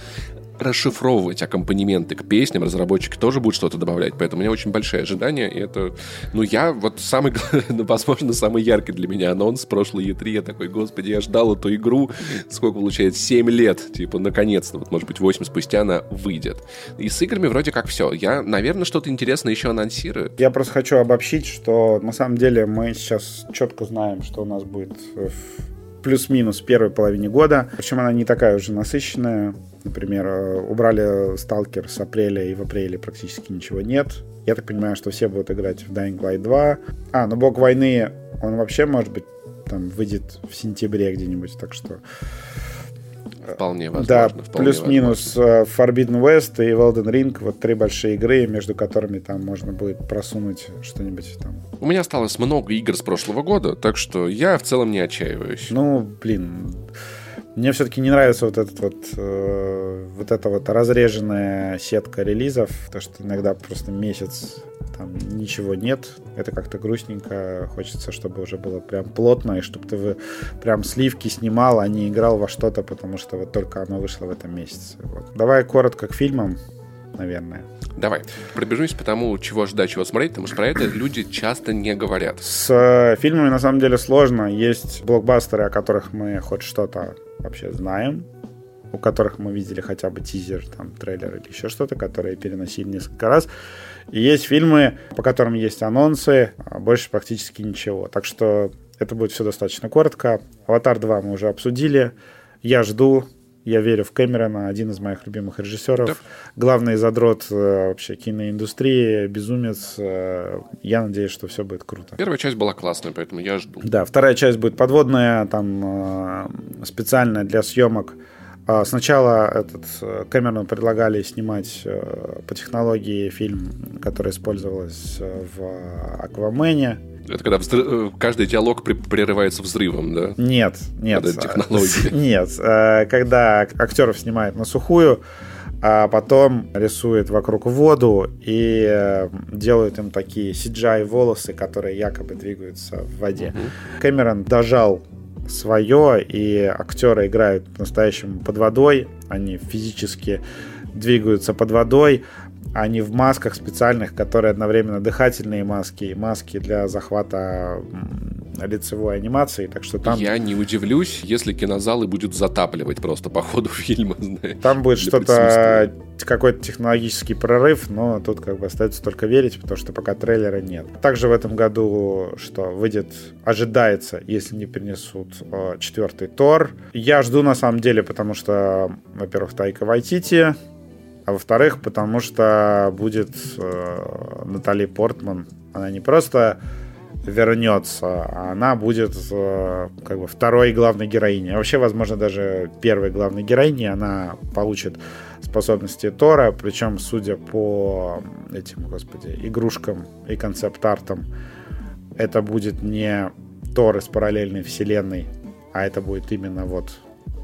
расшифровывать аккомпанементы к песням, разработчики тоже будут что-то добавлять, поэтому у меня очень большие ожидания, и это, ну, я вот самый, <laughs> ну, возможно, самый яркий для меня анонс прошлой E3, я такой, господи, я ждал эту игру, сколько получается, 7 лет, типа, наконец-то, вот, может быть, 8 спустя она выйдет. И с играми вроде как все. Я, наверное, что-то интересное еще анонсирую. Я просто хочу обобщить, что на самом деле мы сейчас четко знаем, что у нас будет в плюс-минус первой половине года. Причем она не такая уже насыщенная. Например, э, убрали Сталкер с апреля, и в апреле практически ничего нет. Я так понимаю, что все будут играть в Dying Light 2. А, ну Бог войны, он вообще, может быть, там выйдет в сентябре где-нибудь, так что... Вполне возможно. Да, плюс-минус э, Forbidden West и Elden Ring, вот три большие игры, между которыми там можно будет просунуть что-нибудь там. У меня осталось много игр с прошлого года, так что я в целом не отчаиваюсь. Ну, блин, мне все-таки не нравится вот этот вот, э, вот эта вот разреженная сетка релизов, то что иногда просто месяц там ничего нет, это как-то грустненько, хочется, чтобы уже было прям плотно, и чтобы ты прям сливки снимал, а не играл во что-то, потому что вот только оно вышло в этом месяце. Вот. Давай коротко к фильмам, наверное. Давай, пробежимся по тому, чего ждать, чего смотреть, потому что про это люди часто не говорят. С э, фильмами на самом деле сложно. Есть блокбастеры, о которых мы хоть что-то вообще знаем, у которых мы видели хотя бы тизер, там, трейлер или еще что-то, которые переносили несколько раз. И есть фильмы, по которым есть анонсы, а больше практически ничего. Так что это будет все достаточно коротко. «Аватар 2» мы уже обсудили. Я жду, я верю в Кэмерона, один из моих любимых режиссеров. Да. Главный задрот э, вообще киноиндустрии, безумец. Э, я надеюсь, что все будет круто. Первая часть была классная, поэтому я жду. Да, вторая часть будет подводная, там э, специальная для съемок. А сначала этот Кэмерон предлагали снимать по технологии фильм, который использовался в Аквамене это когда взрыв, э, каждый диалог прерывается взрывом, да? Нет, нет. Это технология. <laughs> Нет, э, когда актеров снимают на сухую, а потом рисует вокруг воду и э, делают им такие CGI волосы, которые якобы двигаются в воде. Угу. Кэмерон дожал свое, и актеры играют по-настоящему под водой, они физически двигаются под водой, они в масках специальных, которые одновременно дыхательные маски и маски для захвата лицевой анимации, так что там... Я не удивлюсь, если кинозалы будут затапливать просто по ходу <laughs> фильма. Знаешь, там будет что-то, какой-то технологический прорыв, но тут как бы остается только верить, потому что пока трейлера нет. Также в этом году, что выйдет, ожидается, если не принесут э, четвертый Тор. Я жду на самом деле, потому что, во-первых, Тайка Вайтити, а во-вторых, потому что будет э, Натали Портман. Она не просто вернется, а она будет э, как бы второй главной героиней. А вообще, возможно, даже первой главной героиней. Она получит способности Тора, причем, судя по этим, господи, игрушкам и концепт-артам, это будет не Тор из параллельной вселенной, а это будет именно вот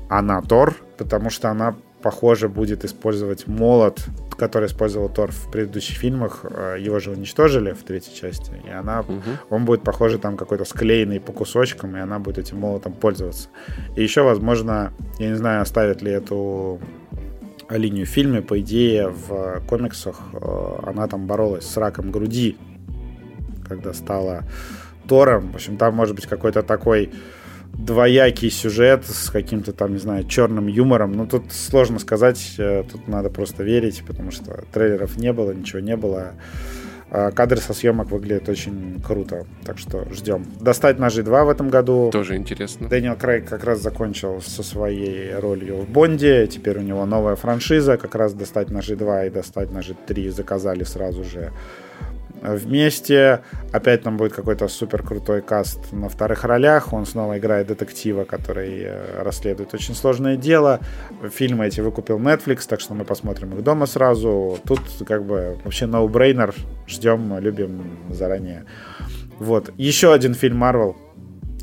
она Тор, потому что она похоже, будет использовать молот, который использовал Тор в предыдущих фильмах. Э, его же уничтожили в третьей части, и она, угу. он будет, похоже, там какой-то склеенный по кусочкам, и она будет этим молотом пользоваться. И еще, возможно, я не знаю, оставят ли эту линию в фильме, по идее, в комиксах э, она там боролась с раком груди, когда стала Тором. В общем, там может быть какой-то такой двоякий сюжет с каким-то там, не знаю, черным юмором. Ну, тут сложно сказать, э, тут надо просто верить, потому что трейлеров не было, ничего не было. А кадры со съемок выглядят очень круто, так что ждем. «Достать ножи 2» в этом году. Тоже интересно. Дэниел Крейг как раз закончил со своей ролью в Бонде, теперь у него новая франшиза, как раз «Достать ножи 2» и «Достать ножи 3» заказали сразу же вместе. Опять там будет какой-то супер крутой каст на вторых ролях. Он снова играет детектива, который э, расследует очень сложное дело. Фильмы эти выкупил Netflix, так что мы посмотрим их дома сразу. Тут как бы вообще no-brainer. Ждем, любим заранее. Вот. Еще один фильм Marvel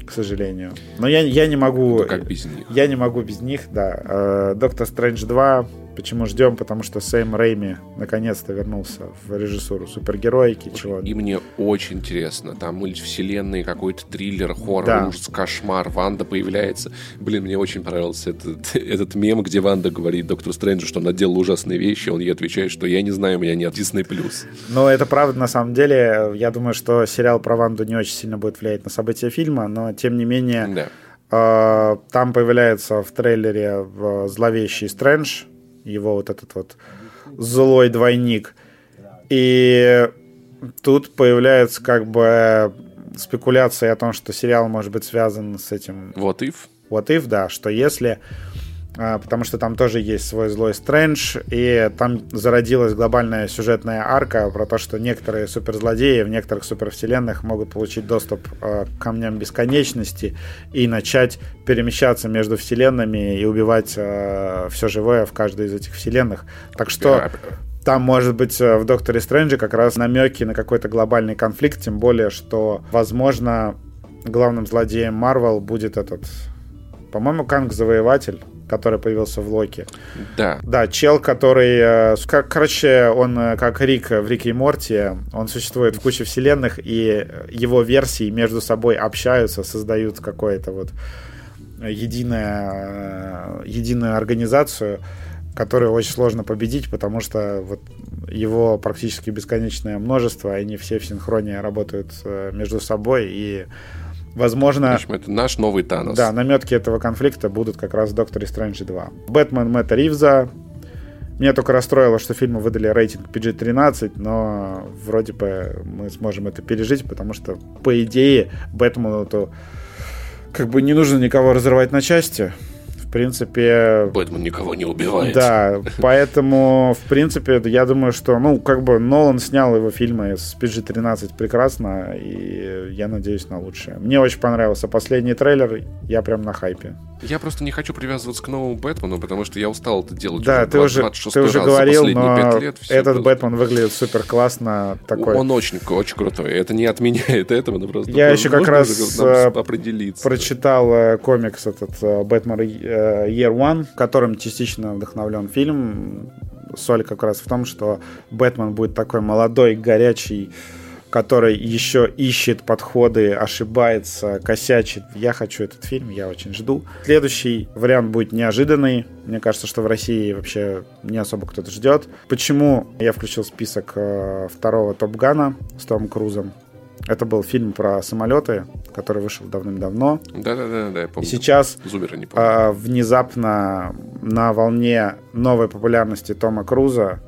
к сожалению. Но я, я не могу... Ну, как без них? Я не могу без них, да. Э, Доктор Стрэндж 2 Почему ждем? Потому что Сэм Рейми наконец-то вернулся в режиссуру супергероики. Чего... И мне очень интересно. Там мультивселенные, какой-то триллер, хоррор, да. ужас, кошмар. Ванда появляется. Блин, мне очень понравился этот, <laughs> этот мем, где Ванда говорит доктору Стрэнджу, что он делала ужасные вещи. Он ей отвечает, что я не знаю, у меня нет Disney+. Ну, это правда, на самом деле. Я думаю, что сериал про Ванду не очень сильно будет влиять на события фильма, но тем не менее... Да. Э, там появляется в трейлере э, зловещий Стрэндж, его вот этот вот злой двойник. И тут появляется как бы спекуляция о том, что сериал может быть связан с этим... What if? What if, да, что если потому что там тоже есть свой злой Стрэндж, и там зародилась глобальная сюжетная арка про то, что некоторые суперзлодеи в некоторых супервселенных могут получить доступ а, к камням бесконечности и начать перемещаться между вселенными и убивать а, все живое в каждой из этих вселенных. Так что там, может быть, в Докторе Стрэнджи как раз намеки на какой-то глобальный конфликт, тем более, что, возможно, главным злодеем Марвел будет этот, по-моему, Канг-завоеватель который появился в Локи. Да. Да, чел, который... Э, короче, он э, как Рик в Рике и Морти, он существует в куче вселенных, и его версии между собой общаются, создают какое-то вот единое, единую организацию, которую очень сложно победить, потому что вот его практически бесконечное множество, они все в синхроне работают э, между собой, и Возможно... общем, это наш новый Танос. Да, наметки этого конфликта будут как раз в Докторе Стрэндже 2. Бэтмен Мэтта Ривза. Меня только расстроило, что фильму выдали рейтинг PG-13, но вроде бы мы сможем это пережить, потому что, по идее, Бэтмену то как бы не нужно никого разрывать на части в принципе... Бэтмен никого не убивает. Да, поэтому, в принципе, я думаю, что, ну, как бы Нолан снял его фильмы с PG-13 прекрасно, и я надеюсь на лучшее. Мне очень понравился последний трейлер, я прям на хайпе. Я просто не хочу привязываться к новому Бэтмену, потому что я устал это делать да, уже ты уже, ты уже говорил, но лет, этот было... Бэтмен выглядит супер классно. Такой. Он очень, очень крутой. Это не отменяет этого, но просто... Я еще как раз э, определиться. прочитал э, комикс этот э, Бэтмен Year One, которым частично вдохновлен фильм. Соль как раз в том, что Бэтмен будет такой молодой, горячий, который еще ищет подходы, ошибается, косячит. Я хочу этот фильм, я очень жду. Следующий вариант будет неожиданный. Мне кажется, что в России вообще не особо кто-то ждет. Почему я включил список э, второго Топ Гана с Томом Крузом? Это был фильм про самолеты, который вышел давным-давно. Да-да-да, я помню. И сейчас Зубера не помню. А, внезапно на волне новой популярности Тома Круза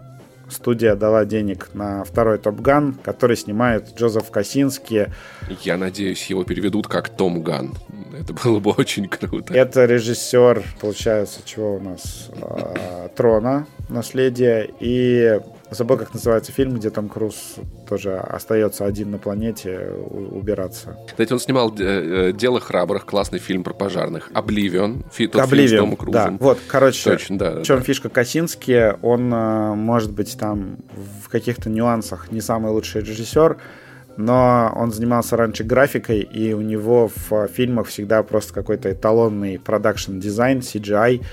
студия дала денег на второй Топ Ган, который снимает Джозеф Косинский. Я надеюсь, его переведут как Том Ган. Это было бы очень круто. Это режиссер, получается, чего у нас? А, Трона, наследие. И Забыл, как называется фильм, где Том Круз тоже остается один на планете убираться. Кстати, он снимал э, «Дело храбрых», классный фильм про пожарных. «Обливион», фи, тот Обливион, фильм с Томом. Да, вот, короче, Точно, да, в чем да. фишка Косински, он, э, может быть, там в каких-то нюансах не самый лучший режиссер, но он занимался раньше графикой, и у него в фильмах всегда просто какой-то эталонный продакшн дизайн, CGI,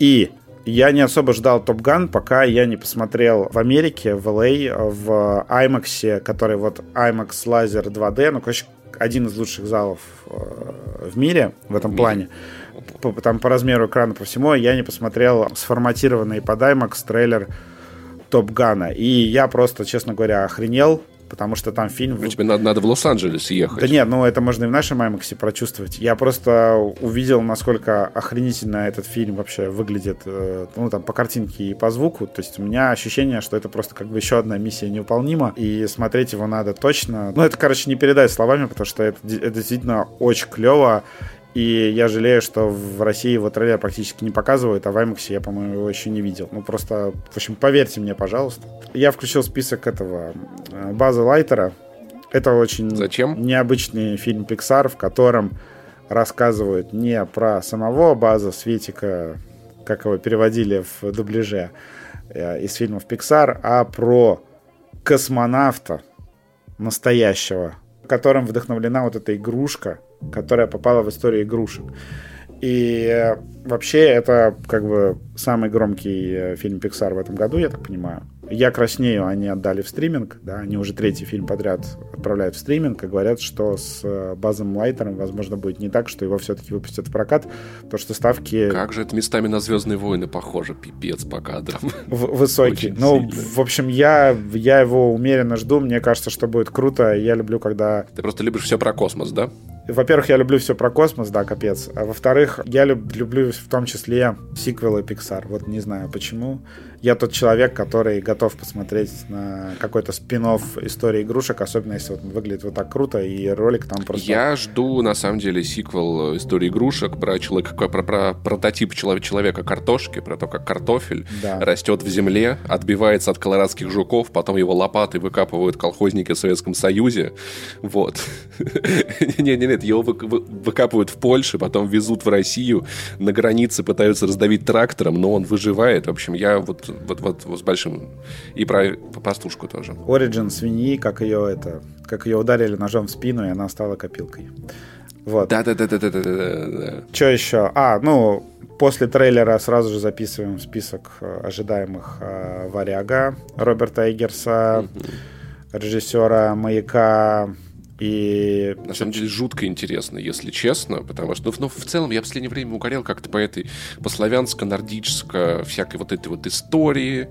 и Я не особо ждал Топ Ган, пока я не посмотрел в Америке, в LA, а, в IMAX, который вот IMAX Laser 2D, ну, короче, один из лучших залов э, в мире в этом плане. По, там по размеру экрана, по всему, я не посмотрел сформатированный под IMAX трейлер Топ Гана. И я просто, честно говоря, охренел потому что там фильм... Ну, тебе надо, надо в Лос-Анджелес ехать. Да нет, ну это можно и в нашем IMAX прочувствовать. Я просто увидел, насколько охренительно этот фильм вообще выглядит, э, ну там по картинке и по звуку. То есть у меня ощущение, что это просто как бы еще одна миссия невыполнима, и смотреть его надо точно. Ну это, короче, не передать словами, потому что это, это действительно очень клево. И я жалею, что в России его трейлер практически не показывают, а в IMAX я, по-моему, его еще не видел. Ну, просто, в общем, поверьте мне, пожалуйста. Я включил список этого э, База Лайтера. Это очень Зачем? необычный фильм Pixar, в котором рассказывают не про самого База Светика, как его переводили в дубляже э, из фильмов Pixar, а про космонавта настоящего, которым вдохновлена вот эта игрушка – которая попала в историю игрушек. И э, вообще это как бы самый громкий э, фильм Pixar в этом году, я так понимаю. «Я краснею» они отдали в стриминг, да, они уже третий фильм подряд отправляют в стриминг и говорят, что с э, Базом Лайтером, возможно, будет не так, что его все-таки выпустят в прокат, то что ставки... Как же это местами на «Звездные войны» похоже, пипец по кадрам. В высокий. Ну, в общем, я, я его умеренно жду, мне кажется, что будет круто, я люблю, когда... Ты просто любишь все про космос, да? Во-первых, я люблю все про космос, да, капец. А во-вторых, я люб, люблю в том числе сиквелы Pixar. Вот не знаю почему я тот человек, который готов посмотреть на какой-то спин истории игрушек, особенно если вот выглядит вот так круто, и ролик там просто... Я жду, на самом деле, сиквел истории игрушек про, человека, про, про прототип человека картошки, про то, как картофель да. растет в земле, отбивается от колорадских жуков, потом его лопаты выкапывают колхозники в Советском Союзе. Вот. <laughs> Не-не-нет, его выкапывают в Польше, потом везут в Россию, на границе пытаются раздавить трактором, но он выживает. В общем, я вот вот, вот, вот с большим... И про пастушку тоже. Origin свиньи, как ее это... Как ее ударили ножом в спину, и она стала копилкой. Вот. Да-да-да-да-да-да. Что еще? А, ну, после трейлера сразу же записываем список э, ожидаемых э, «Варяга» Роберта Эггерса, угу. режиссера «Маяка», и... На самом деле жутко интересно, если честно, потому что, ну, ну в целом я в последнее время угорел как-то по этой, по славянско-нордическо всякой вот этой вот истории,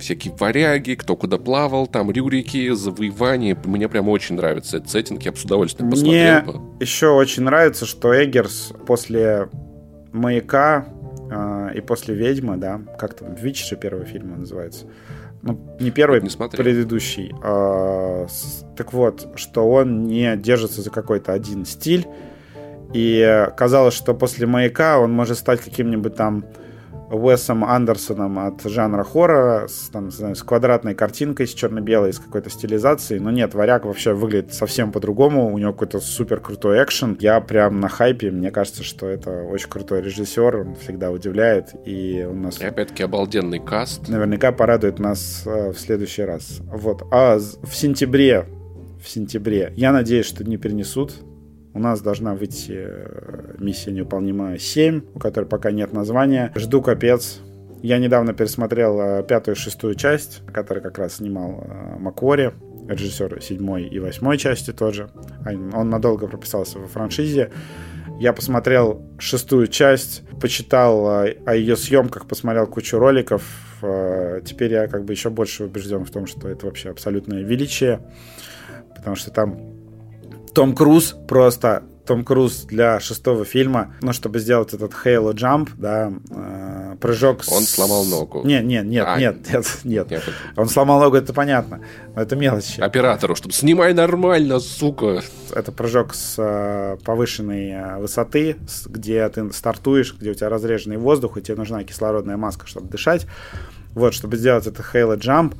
всякие варяги, кто куда плавал, там рюрики, завоевания. Мне прям очень нравится этот сеттинг, я бы с удовольствием посмотрел. Мне еще очень нравится, что Эггерс после «Маяка» э, и после «Ведьмы», да, как там, «Вич» же первый фильм называется, ну, не первый, не предыдущий. А, с, так вот, что он не держится за какой-то один стиль. И казалось, что после «Маяка» он может стать каким-нибудь там Уэсом Андерсоном от жанра хоррора с, там, с квадратной картинкой, с черно-белой, с какой-то стилизацией. Но нет, варяг вообще выглядит совсем по-другому. У него какой-то супер крутой экшен. Я прям на хайпе. Мне кажется, что это очень крутой режиссер. Он всегда удивляет. И у нас... И опять-таки обалденный каст. Наверняка порадует нас э, в следующий раз. Вот. А в сентябре в сентябре. Я надеюсь, что не перенесут у нас должна выйти э, миссия невыполнимая 7, у которой пока нет названия. Жду капец. Я недавно пересмотрел э, пятую и шестую часть, которую как раз снимал э, Маквори, режиссер седьмой и восьмой части тоже. Он надолго прописался во франшизе. Я посмотрел шестую часть, почитал о ее съемках, посмотрел кучу роликов. Теперь я как бы еще больше убежден в том, что это вообще абсолютное величие, потому что там том Круз просто том Круз для шестого фильма, ну, чтобы сделать этот Halo Jump, да, э, прыжок с... Он сломал ногу. Нет, нет, нет, а, нет, нет, <laughs> нет, нет. Он сломал ногу, это понятно, но это мелочи. Оператору, чтобы снимай нормально, сука. Это прыжок с э, повышенной э, высоты, с, где ты стартуешь, где у тебя разреженный воздух, и тебе нужна кислородная маска, чтобы дышать. Вот, чтобы сделать это Halo Jump,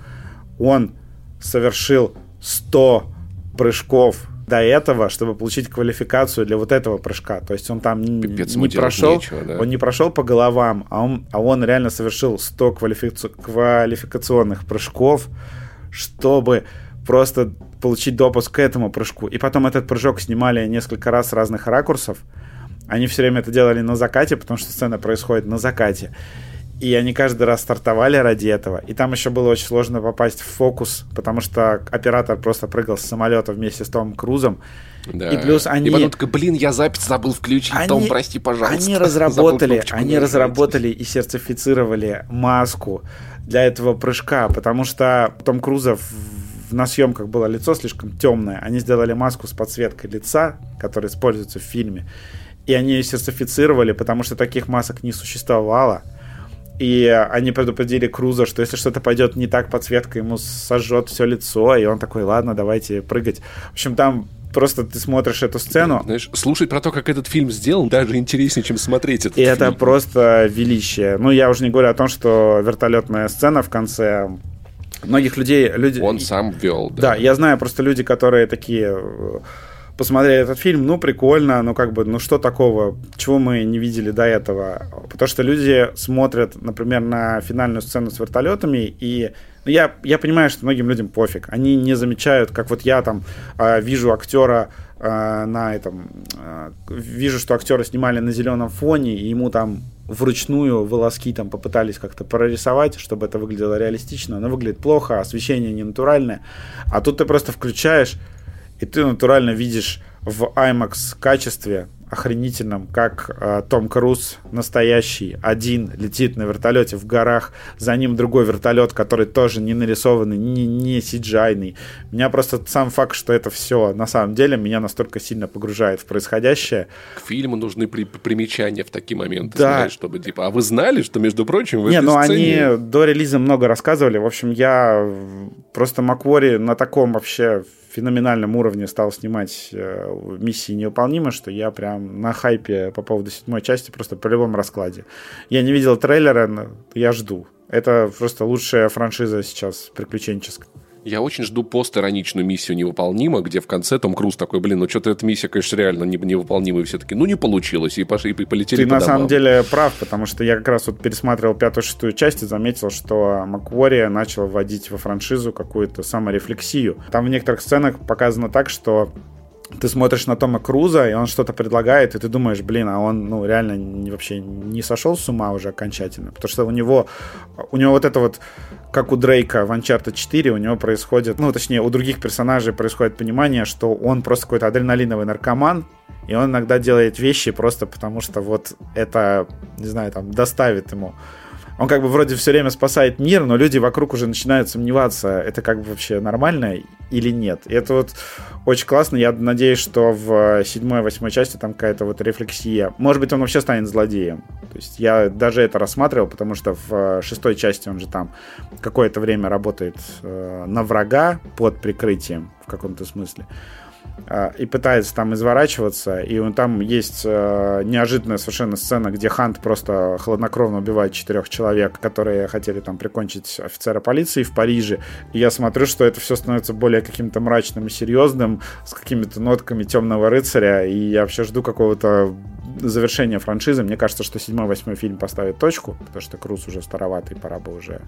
он совершил 100 прыжков до этого, чтобы получить квалификацию для вот этого прыжка. То есть он там Пипец, не прошел, нечего, да. он не прошел по головам, а он, а он реально совершил 100 квалифици... квалификационных прыжков, чтобы просто получить допуск к этому прыжку. И потом этот прыжок снимали несколько раз с разных ракурсов. Они все время это делали на закате, потому что сцена происходит на закате. И они каждый раз стартовали ради этого. И там еще было очень сложно попасть в фокус, потому что оператор просто прыгал с самолета вместе с Томом Крузом. Да. И плюс они... И потом такой, блин, я запись забыл включить, Они- Том, прости, пожалуйста. Они <laughs> разработали, они разработали и сертифицировали маску для этого прыжка, потому что Том Круза на съемках было лицо слишком темное. Они сделали маску с подсветкой лица, которая используется в фильме. И они ее сертифицировали, потому что таких масок не существовало. И они предупредили Круза, что если что-то пойдет не так, подсветка ему сожжет все лицо. И он такой, ладно, давайте прыгать. В общем, там просто ты смотришь эту сцену, Знаешь, слушать про то, как этот фильм сделан, даже интереснее, чем смотреть этот И это фильм. просто величие. Ну, я уже не говорю о том, что вертолетная сцена в конце многих людей... Люди... Он сам вел. Да, я знаю просто люди, которые такие э, посмотрели этот фильм, ну, прикольно, ну, как бы, ну, что такого, чего мы не видели до этого? Потому что люди смотрят, например, на финальную сцену с вертолетами, и ну, я, я понимаю, что многим людям пофиг. Они не замечают, как вот я там э, вижу актера э, на этом... э, вижу, что актера снимали на зеленом фоне, и ему там вручную волоски там попытались как-то прорисовать, чтобы это выглядело реалистично, но выглядит плохо, освещение не натуральное. А тут ты просто включаешь, и ты натурально видишь в IMAX качестве охренительном, как э, Том Круз настоящий, один летит на вертолете в горах, за ним другой вертолет, который тоже не нарисованный, не, не CGI-ный. Меня просто сам факт, что это все на самом деле, меня настолько сильно погружает в происходящее. К фильму нужны при- примечания в такие моменты, Да. знаешь, чтобы типа, а вы знали, что, между прочим, в Не, ну сцене... они до релиза много рассказывали. В общем, я просто Маквори на таком вообще феноменальном уровне стал снимать э, миссии невыполнимы, что я прям на хайпе по поводу седьмой части просто по любому раскладе. Я не видел трейлера, я жду. Это просто лучшая франшиза сейчас приключенческая. Я очень жду постироничную миссию невыполнима, где в конце Том Круз такой, блин, ну что-то эта миссия, конечно, реально не- невыполнимая, и все таки ну не получилось, и пошли, и полетели Ты по на домам. самом деле прав, потому что я как раз вот пересматривал пятую-шестую часть и заметил, что Маквори начал вводить во франшизу какую-то саморефлексию. Там в некоторых сценах показано так, что ты смотришь на Тома Круза, и он что-то предлагает, и ты думаешь, блин, а он, ну, реально не- вообще не сошел с ума уже окончательно. Потому что у него, у него вот это вот, как у Дрейка в Uncharted 4, у него происходит, ну, точнее, у других персонажей происходит понимание, что он просто какой-то адреналиновый наркоман, и он иногда делает вещи просто потому, что вот это, не знаю, там, доставит ему. Он как бы вроде все время спасает мир, но люди вокруг уже начинают сомневаться, это как бы вообще нормально или нет. И это вот очень классно. Я надеюсь, что в седьмой, восьмой части там какая-то вот рефлексия. Может быть, он вообще станет злодеем. То есть я даже это рассматривал, потому что в шестой части он же там какое-то время работает э, на врага под прикрытием в каком-то смысле и пытается там изворачиваться, и он- там есть э, неожиданная совершенно сцена, где Хант просто хладнокровно убивает четырех человек, которые хотели там прикончить офицера полиции в Париже, и я смотрю, что это все становится более каким-то мрачным и серьезным, с какими-то нотками темного рыцаря, и я вообще жду какого-то завершения франшизы. Мне кажется, что седьмой, восьмой фильм поставит точку, потому что Круз уже староватый, пора бы уже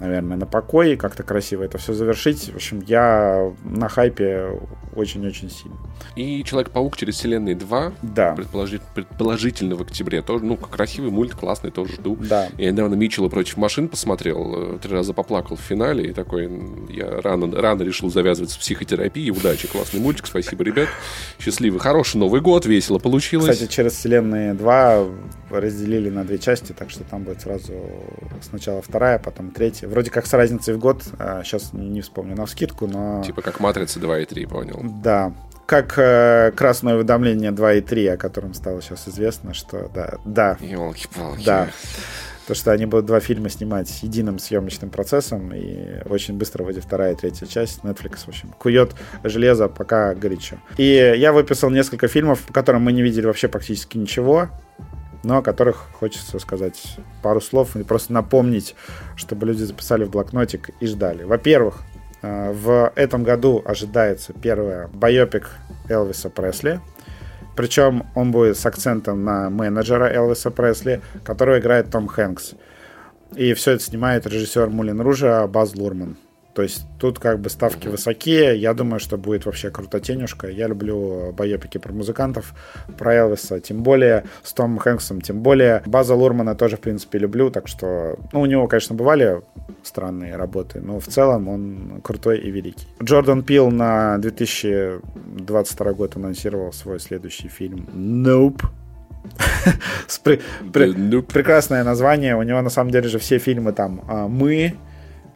наверное, на покой, как-то красиво это все завершить. В общем, я на хайпе очень-очень сильно. И Человек-паук через вселенные 2, Да, предположи- предположительно в октябре, тоже, ну, красивый мульт, классный, тоже жду. да. Я недавно Митчелла против машин посмотрел, э, три раза поплакал в финале, и такой, я рано, рано решил завязывать с психотерапией. Удачи, классный мультик, спасибо, ребят. Счастливый, хороший Новый год, весело получилось. Кстати, через вселенные 2 разделили на две части, так что там будет сразу сначала вторая, потом третья. Вроде как с разницей в год, сейчас не вспомню на вскидку, но... Типа как Матрица 2 и 3, понял. Да. Как э, красное уведомление 2 и 3, о котором стало сейчас известно, что да, да, Елки-палки. Да. То, что они будут два фильма снимать единым съемочным процессом, и очень быстро выйдет вторая и третья часть. Netflix, в общем, кует железо пока горячо. И я выписал несколько фильмов, по которым мы не видели вообще практически ничего, но о которых хочется сказать пару слов и просто напомнить, чтобы люди записали в блокнотик и ждали. Во-первых, э, в этом году ожидается первая байопик Элвиса Пресли, причем он будет с акцентом на менеджера Элвиса Пресли, которого играет Том Хэнкс. И все это снимает режиссер Мулин Ружа Баз Лурман. То есть тут как бы ставки высокие. Я думаю, что будет вообще крутотенюшка. Я люблю боепики про музыкантов, про Элвиса, тем более с Томом Хэнксом, тем более База Лурмана тоже, в принципе, люблю. Так что, ну, у него, конечно, бывали странные работы, но в целом он крутой и великий. Джордан Пил на 2022 год анонсировал свой следующий фильм «Nope». <laughs> При, при, прекрасное название. У него на самом деле же все фильмы там а, мы,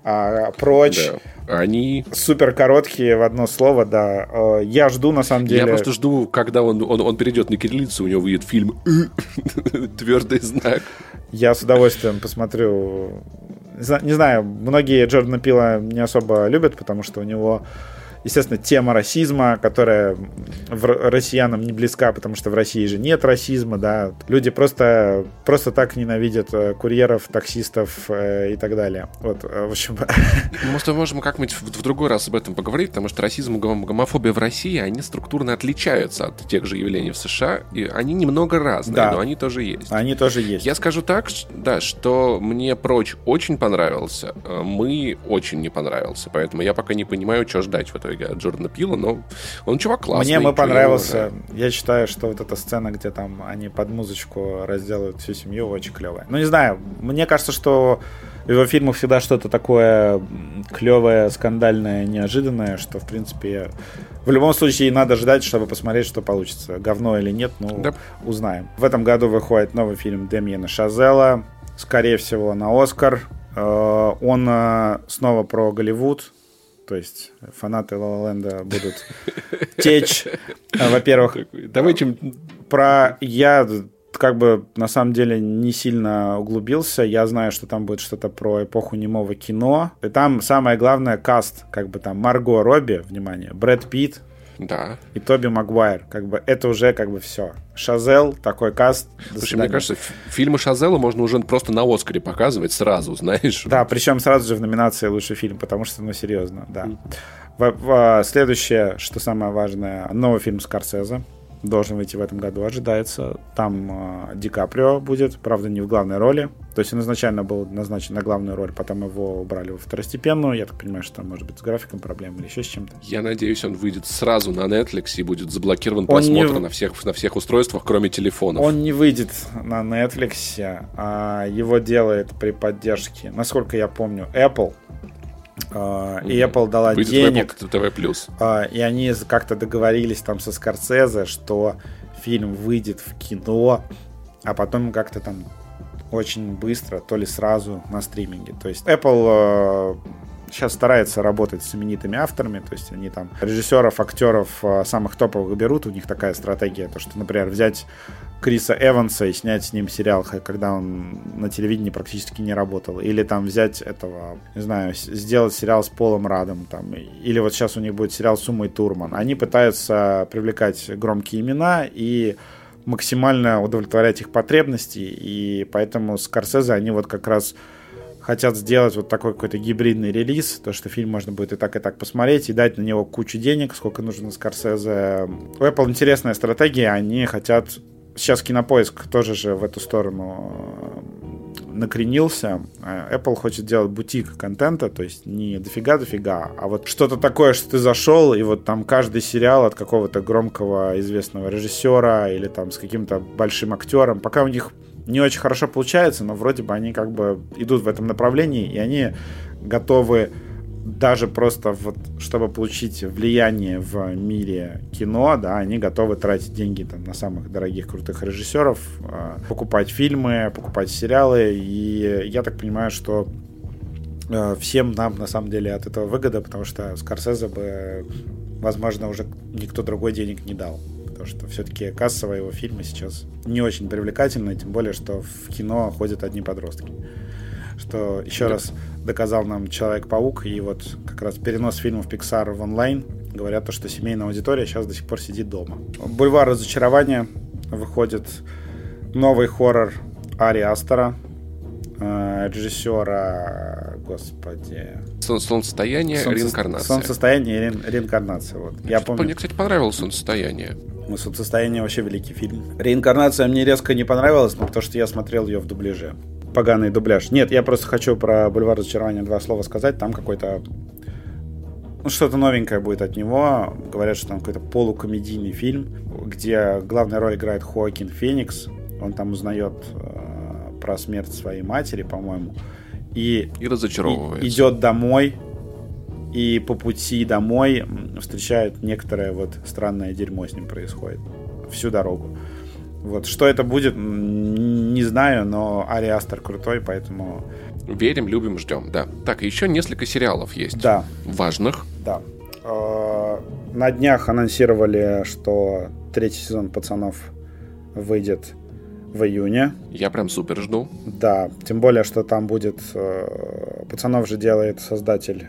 а, прочь. Да. Они супер короткие в одно слово, да. А, я жду на самом деле. Я просто жду, когда он, он, он перейдет на кириллицу, у него выйдет фильм <laughs> Твердый знак. Я с удовольствием посмотрю. Не знаю, многие Джордана Пила не особо любят, потому что у него естественно, тема расизма, которая в россиянам не близка, потому что в России же нет расизма, да. Люди просто, просто так ненавидят э, курьеров, таксистов э, и так далее. Вот, э, в общем... <laughs> Может, мы можем как-нибудь в, в другой раз об этом поговорить, потому что расизм и гомофобия в России, они структурно отличаются от тех же явлений в США, и они немного разные, да. но они тоже есть. Они тоже есть. Я скажу так, да, что мне прочь очень понравился, мы очень не понравился, поэтому я пока не понимаю, что ждать в итоге итоге от Джордана Пила, но он чувак классный. Мне мы понравился. Я считаю, что вот эта сцена, где там они под музычку разделают всю семью, очень клевая. Ну, не знаю, мне кажется, что в его фильмах всегда что-то такое клевое, скандальное, неожиданное, что, в принципе, в любом случае надо ждать, чтобы посмотреть, что получится. Говно или нет, ну, да. узнаем. В этом году выходит новый фильм Демьена Шазела, скорее всего, на Оскар. Э, он э, снова про Голливуд, то есть фанаты Ла Ленда будут течь. А, во-первых, давайте про я как бы на самом деле не сильно углубился. Я знаю, что там будет что-то про эпоху немого кино. И там самое главное каст, как бы там Марго Робби, внимание, Брэд Питт, да. И Тоби Магуайр. Как бы это уже как бы все. Шазел, такой каст. Слушай, мне кажется, фильмы Шазела можно уже просто на Оскаре показывать сразу, знаешь. Да, причем сразу же в номинации лучший фильм, потому что, ну, серьезно, да. В, в, следующее, что самое важное, новый фильм Скорсезе должен выйти в этом году, ожидается. Там э, Ди Каприо будет, правда, не в главной роли. То есть он изначально был назначен на главную роль, потом его убрали во второстепенную. Я так понимаю, что там может быть с графиком проблемы или еще с чем-то. Я надеюсь, он выйдет сразу на Netflix и будет заблокирован он просмотр не... на, всех, на всех устройствах, кроме телефонов. Он не выйдет на Netflix, а его делает при поддержке, насколько я помню, Apple. Uh, и Apple дала Выйдет денег. TV+. Uh, и они как-то договорились там со Скорсезе, что фильм выйдет в кино, а потом как-то там очень быстро, то ли сразу на стриминге. То есть Apple uh, сейчас старается работать с именитыми авторами, то есть они там режиссеров, актеров самых топовых берут, у них такая стратегия, то что, например, взять Криса Эванса и снять с ним сериал, когда он на телевидении практически не работал. Или там взять этого, не знаю, сделать сериал с Полом Радом. Там, или вот сейчас у них будет сериал с Умой Турман. Они пытаются привлекать громкие имена и максимально удовлетворять их потребности. И поэтому Скорсезе они вот как раз хотят сделать вот такой какой-то гибридный релиз, то, что фильм можно будет и так, и так посмотреть, и дать на него кучу денег, сколько нужно Скорсезе. У Apple интересная стратегия, они хотят сейчас Кинопоиск тоже же в эту сторону э, накренился. Э, Apple хочет делать бутик контента, то есть не дофига-дофига, а вот что-то такое, что ты зашел, и вот там каждый сериал от какого-то громкого известного режиссера или там с каким-то большим актером, пока у них не очень хорошо получается, но вроде бы они как бы идут в этом направлении, и они готовы даже просто вот, чтобы получить влияние в мире кино, да, они готовы тратить деньги там на самых дорогих крутых режиссеров, а, покупать фильмы, покупать сериалы, и я так понимаю, что а, всем нам на самом деле от этого выгода, потому что Скорсезе бы, возможно, уже никто другой денег не дал. Потому что все-таки кассовые его фильмы сейчас не очень привлекательны, тем более, что в кино ходят одни подростки что еще да. раз доказал нам Человек-паук, и вот как раз перенос фильмов Pixar в онлайн говорят то, что семейная аудитория сейчас до сих пор сидит дома. Бульвар разочарования выходит новый хоррор Ари Астера, э, режиссера, господи... Солнцестояние, Солнце... реинкарнация. Солнцестояние и реинкарнация. Вот. Я помню... Мне, кстати, понравилось Солнцестояние. Ну, Солнцестояние вообще великий фильм. Реинкарнация мне резко не понравилась, но потому что я смотрел ее в дубляже поганый дубляж. Нет, я просто хочу про «Бульвар разочарования» два слова сказать. Там какой-то ну, что-то новенькое будет от него. Говорят, что там какой-то полукомедийный фильм, где главную роль играет Хоакин Феникс. Он там узнает э, про смерть своей матери, по-моему. И, и разочаровывается. И, идет домой, и по пути домой встречает некоторое вот странное дерьмо с ним происходит. Всю дорогу. Вот, что это будет, не знаю, но Ари Астер крутой, поэтому... Верим, любим, ждем, да. Так, еще несколько сериалов есть. Да. Важных. Да. А, на днях анонсировали, что третий сезон «Пацанов» выйдет в июне. Я прям супер жду. Да, тем более, что там будет... Э, «Пацанов» же делает создатель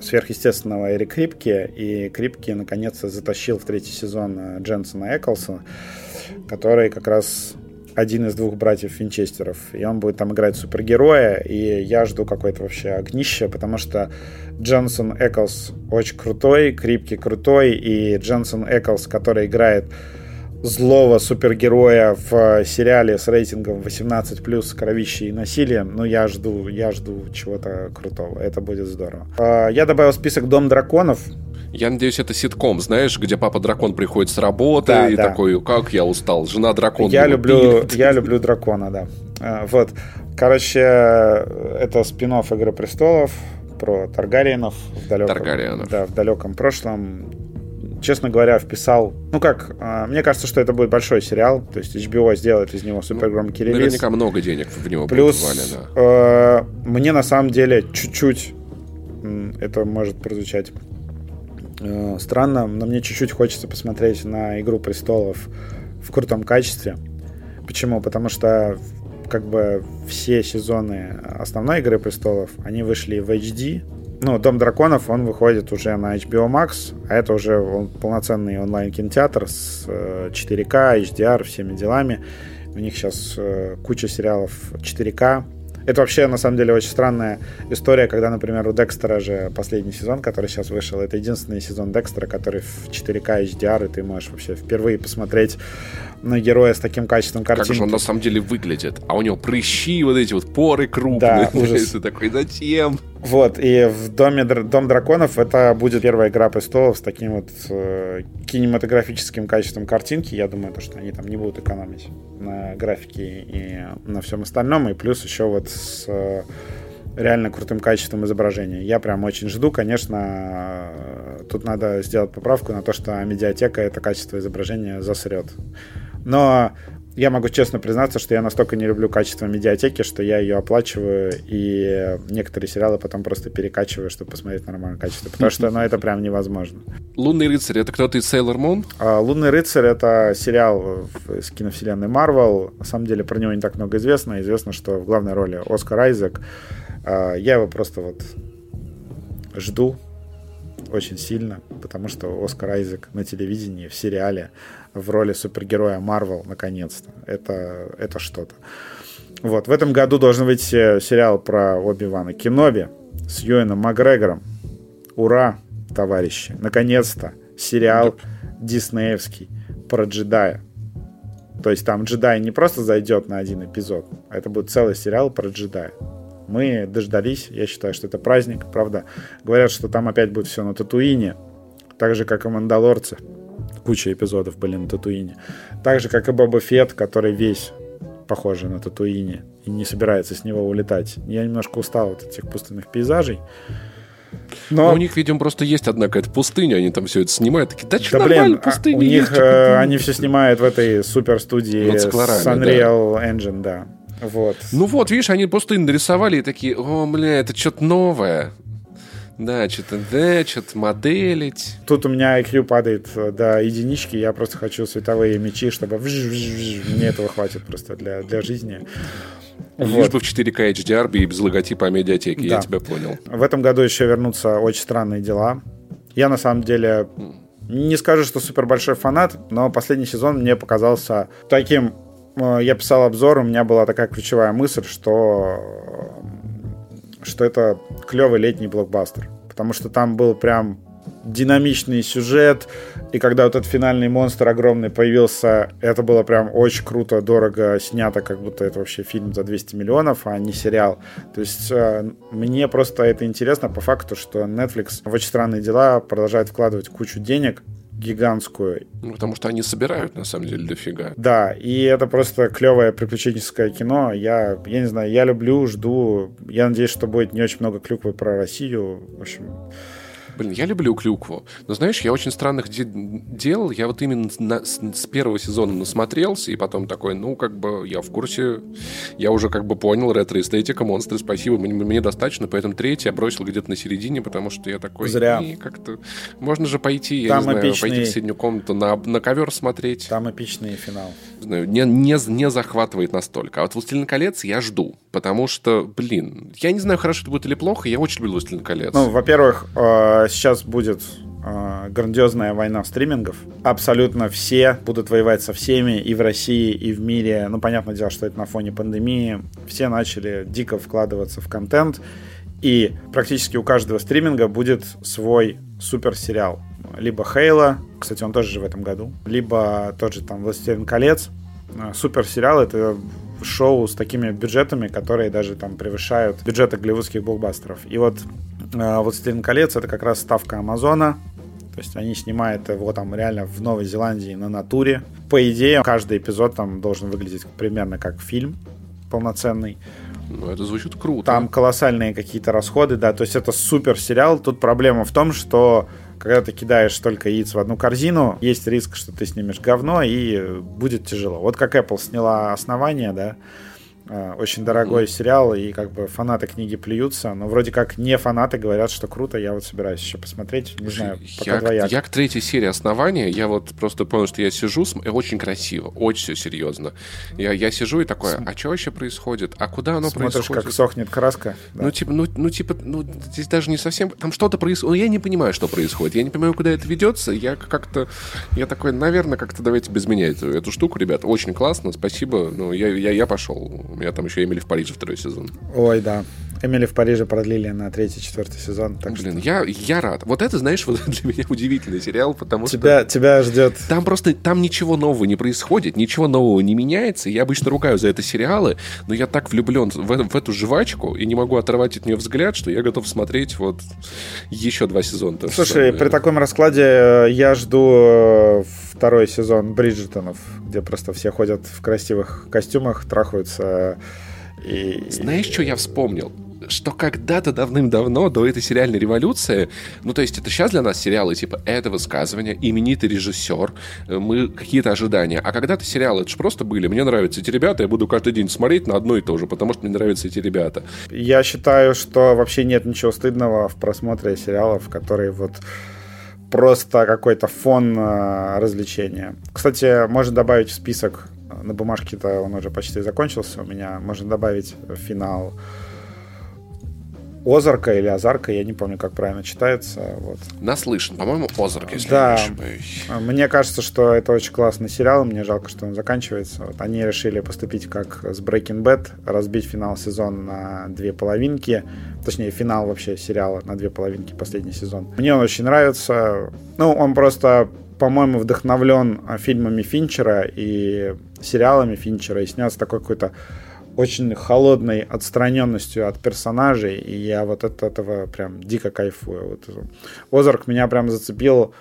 сверхъестественного Эрик Крипки, и Крипки наконец-то затащил в третий сезон э, Дженсона Эклса, который как раз один из двух братьев Винчестеров. И он будет там играть супергероя, и я жду какое-то вообще огнище, потому что Джонсон Эклс очень крутой, Крипки крутой, и Джонсон Эклс, который играет злого супергероя в сериале с рейтингом 18 плюс кровище и насилие, ну я жду, я жду чего-то крутого. Это будет здорово. А, я добавил список Дом драконов. Я надеюсь, это ситком, знаешь, где папа дракон приходит с работы да, и да. такой, как я устал, жена дракон. Я люблю, я люблю дракона, да. А, вот, короче, это спинов Игры престолов про Таргариенов в далеком, Таргариенов. Да, в далеком прошлом. Честно говоря, вписал... Ну как, а, мне кажется, что это будет большой сериал. То есть HBO сделает из него супергромкий ну, релиз. Наверняка много денег в него Плюс, будет валено. Э, мне на самом деле чуть-чуть это может прозвучать Э, странно, но мне чуть-чуть хочется посмотреть на «Игру престолов» в крутом качестве. Почему? Потому что как бы все сезоны основной «Игры престолов», они вышли в HD. Ну, «Дом драконов», он выходит уже на HBO Max, а это уже полноценный онлайн-кинотеатр с 4К, э, HDR, всеми делами. У них сейчас э, куча сериалов 4К, это вообще, на самом деле, очень странная история, когда, например, у Декстера же последний сезон, который сейчас вышел, это единственный сезон Декстера, который в 4К HDR, и ты можешь вообще впервые посмотреть на героя с таким качеством картинки. Как же он на самом деле выглядит? А у него прыщи, вот эти вот поры крупные. Да, <laughs> ужас. Такой, зачем? Вот, и в доме Дом драконов это будет первая игра престолов с таким вот э, кинематографическим качеством картинки. Я думаю, то, что они там не будут экономить на графике и на всем остальном. И плюс еще вот с э, реально крутым качеством изображения. Я прям очень жду, конечно, э, тут надо сделать поправку на то, что медиатека это качество изображения засрет. Но я могу честно признаться, что я настолько не люблю качество медиатеки, что я ее оплачиваю, и некоторые сериалы потом просто перекачиваю, чтобы посмотреть нормальное качество. Потому что, ну, это прям невозможно. «Лунный рыцарь» — это кто-то из Sailor Moon? А, «Лунный рыцарь» — это сериал из киновселенной Марвел. На самом деле про него не так много известно. Известно, что в главной роли Оскар Айзек. А, я его просто вот жду очень сильно, потому что Оскар Айзек на телевидении, в сериале в роли супергероя Марвел, наконец-то. Это, это что-то. Вот, в этом году должен выйти сериал про Оби-Вана Кеноби с Юэном Макгрегором. Ура, товарищи! Наконец-то сериал диснеевский про джедая. То есть там джедай не просто зайдет на один эпизод, а это будет целый сериал про джедая. Мы дождались, я считаю, что это праздник, правда. Говорят, что там опять будет все на Татуине, так же, как и Мандалорцы куча эпизодов были на Татуине. Так же, как и Боба Фетт, который весь похожий на Татуине и не собирается с него улетать. Я немножко устал от этих пустынных пейзажей. Но... Но у них, видимо, просто есть одна какая-то пустыня, они там все это снимают. Такие, да что, да, блин, пустыня у них э, они все снимают в этой супер студии с Unreal да. Engine, да. Вот. Ну вот, видишь, они пустыню нарисовали и такие, о, бля, это что-то новое. Да, что-то да, что-то моделить. Тут у меня IQ падает до единички, я просто хочу световые мечи, чтобы мне этого хватит просто для, для жизни. Лишь вот. бы в 4К HDR и без логотипа медиатеки, да. я тебя понял. В этом году еще вернутся очень странные дела. Я на самом деле не скажу, что супер большой фанат, но последний сезон мне показался таким... Э, я писал обзор, у меня была такая ключевая мысль, что что это клевый летний блокбастер. Потому что там был прям динамичный сюжет, и когда вот этот финальный монстр огромный появился, это было прям очень круто, дорого снято, как будто это вообще фильм за 200 миллионов, а не сериал. То есть э, мне просто это интересно по факту, что Netflix в очень странные дела продолжает вкладывать кучу денег, гигантскую. Ну, потому что они собирают, на самом деле, дофига. Да, и это просто клевое приключенческое кино. Я, я не знаю, я люблю, жду. Я надеюсь, что будет не очень много клюквы про Россию. В общем, Блин, я люблю клюкву. Но знаешь, я очень странных де- дел. Я вот именно на, с, с первого сезона насмотрелся, и потом такой, ну, как бы, я в курсе, я уже как бы понял ретро-эстетика, монстры, спасибо, мне, мне достаточно, поэтому третий я бросил где-то на середине, потому что я такой... Зря. как-то... Можно же пойти, я Там не знаю, эпичный... пойти в соседнюю комнату, на, на ковер смотреть. Там эпичный финал. Не, не, не захватывает настолько. А вот «Властелин колец» я жду, потому что, блин, я не знаю, хорошо это будет или плохо, я очень люблю «Властелин колец». Ну, во-первых, сейчас будет э, грандиозная война стримингов. Абсолютно все будут воевать со всеми и в России, и в мире. Ну, понятное дело, что это на фоне пандемии. Все начали дико вкладываться в контент. И практически у каждого стриминга будет свой супер сериал. Либо Хейла, кстати, он тоже же в этом году, либо тот же там «Властелин колец». Супер сериал — это шоу с такими бюджетами, которые даже там превышают бюджеты голливудских блокбастеров. И вот «Властелин колец» — это как раз ставка Амазона, то есть они снимают его там реально в Новой Зеландии на натуре. По идее, каждый эпизод там должен выглядеть примерно как фильм полноценный. Ну, это звучит круто. Там колоссальные какие-то расходы, да, то есть это супер сериал. Тут проблема в том, что когда ты кидаешь только яиц в одну корзину, есть риск, что ты снимешь говно, и будет тяжело. Вот как Apple сняла основание, да, очень дорогой сериал, и как бы фанаты книги плюются, но вроде как не фанаты говорят, что круто, я вот собираюсь еще посмотреть, не знаю, пока я, двояк. Я к третьей серии «Основания», я вот просто понял, что я сижу, и очень красиво, очень все серьезно. Я, я сижу и такой, а что вообще происходит? А куда оно Смотришь, происходит? как сохнет краска. Да. Ну, типа, ну, ну, типа, ну, здесь даже не совсем, там что-то происходит, ну, я не понимаю, что происходит, я не понимаю, куда это ведется, я как-то, я такой, наверное, как-то давайте без меня эту, эту штуку, ребят, очень классно, спасибо, ну, я, я, я пошел, у меня там еще Эмили в Париже второй сезон. Ой, да. Эмили в Париже продлили на третий, четвертый сезон. Так Блин, что... я, я рад. Вот это, знаешь, вот для меня удивительный сериал, потому тебя, что... Тебя ждет... Там просто, там ничего нового не происходит, ничего нового не меняется. Я обычно ругаю за это сериалы, но я так влюблен в, в эту жвачку и не могу оторвать от нее взгляд, что я готов смотреть вот еще два сезона. Слушай, при таком раскладе э, я жду второй сезон Бриджертонов, где просто все ходят в красивых костюмах, трахаются и... Знаешь, что я вспомнил? Что когда-то давным-давно, до этой сериальной революции, ну, то есть это сейчас для нас сериалы, типа, это высказывание, именитый режиссер, мы какие-то ожидания. А когда-то сериалы, это же просто были, мне нравятся эти ребята, я буду каждый день смотреть на одно и то же, потому что мне нравятся эти ребята. Я считаю, что вообще нет ничего стыдного в просмотре сериалов, которые вот просто какой-то фон развлечения. Кстати, можно добавить в список на бумажке-то он уже почти закончился у меня. Можно добавить финал Озарка или Азарка, я не помню, как правильно читается. Вот. Наслышан, по-моему, Озарк, если да. не ошибаюсь. Мне кажется, что это очень классный сериал, мне жалко, что он заканчивается. Вот они решили поступить как с Breaking Bad, разбить финал сезона на две половинки, точнее, финал вообще сериала на две половинки, последний сезон. Мне он очень нравится. Ну, он просто по-моему, вдохновлен фильмами Финчера и сериалами Финчера, и снят с такой какой-то очень холодной отстраненностью от персонажей, и я вот от этого прям дико кайфую. Вот. Озарк меня прям зацепил,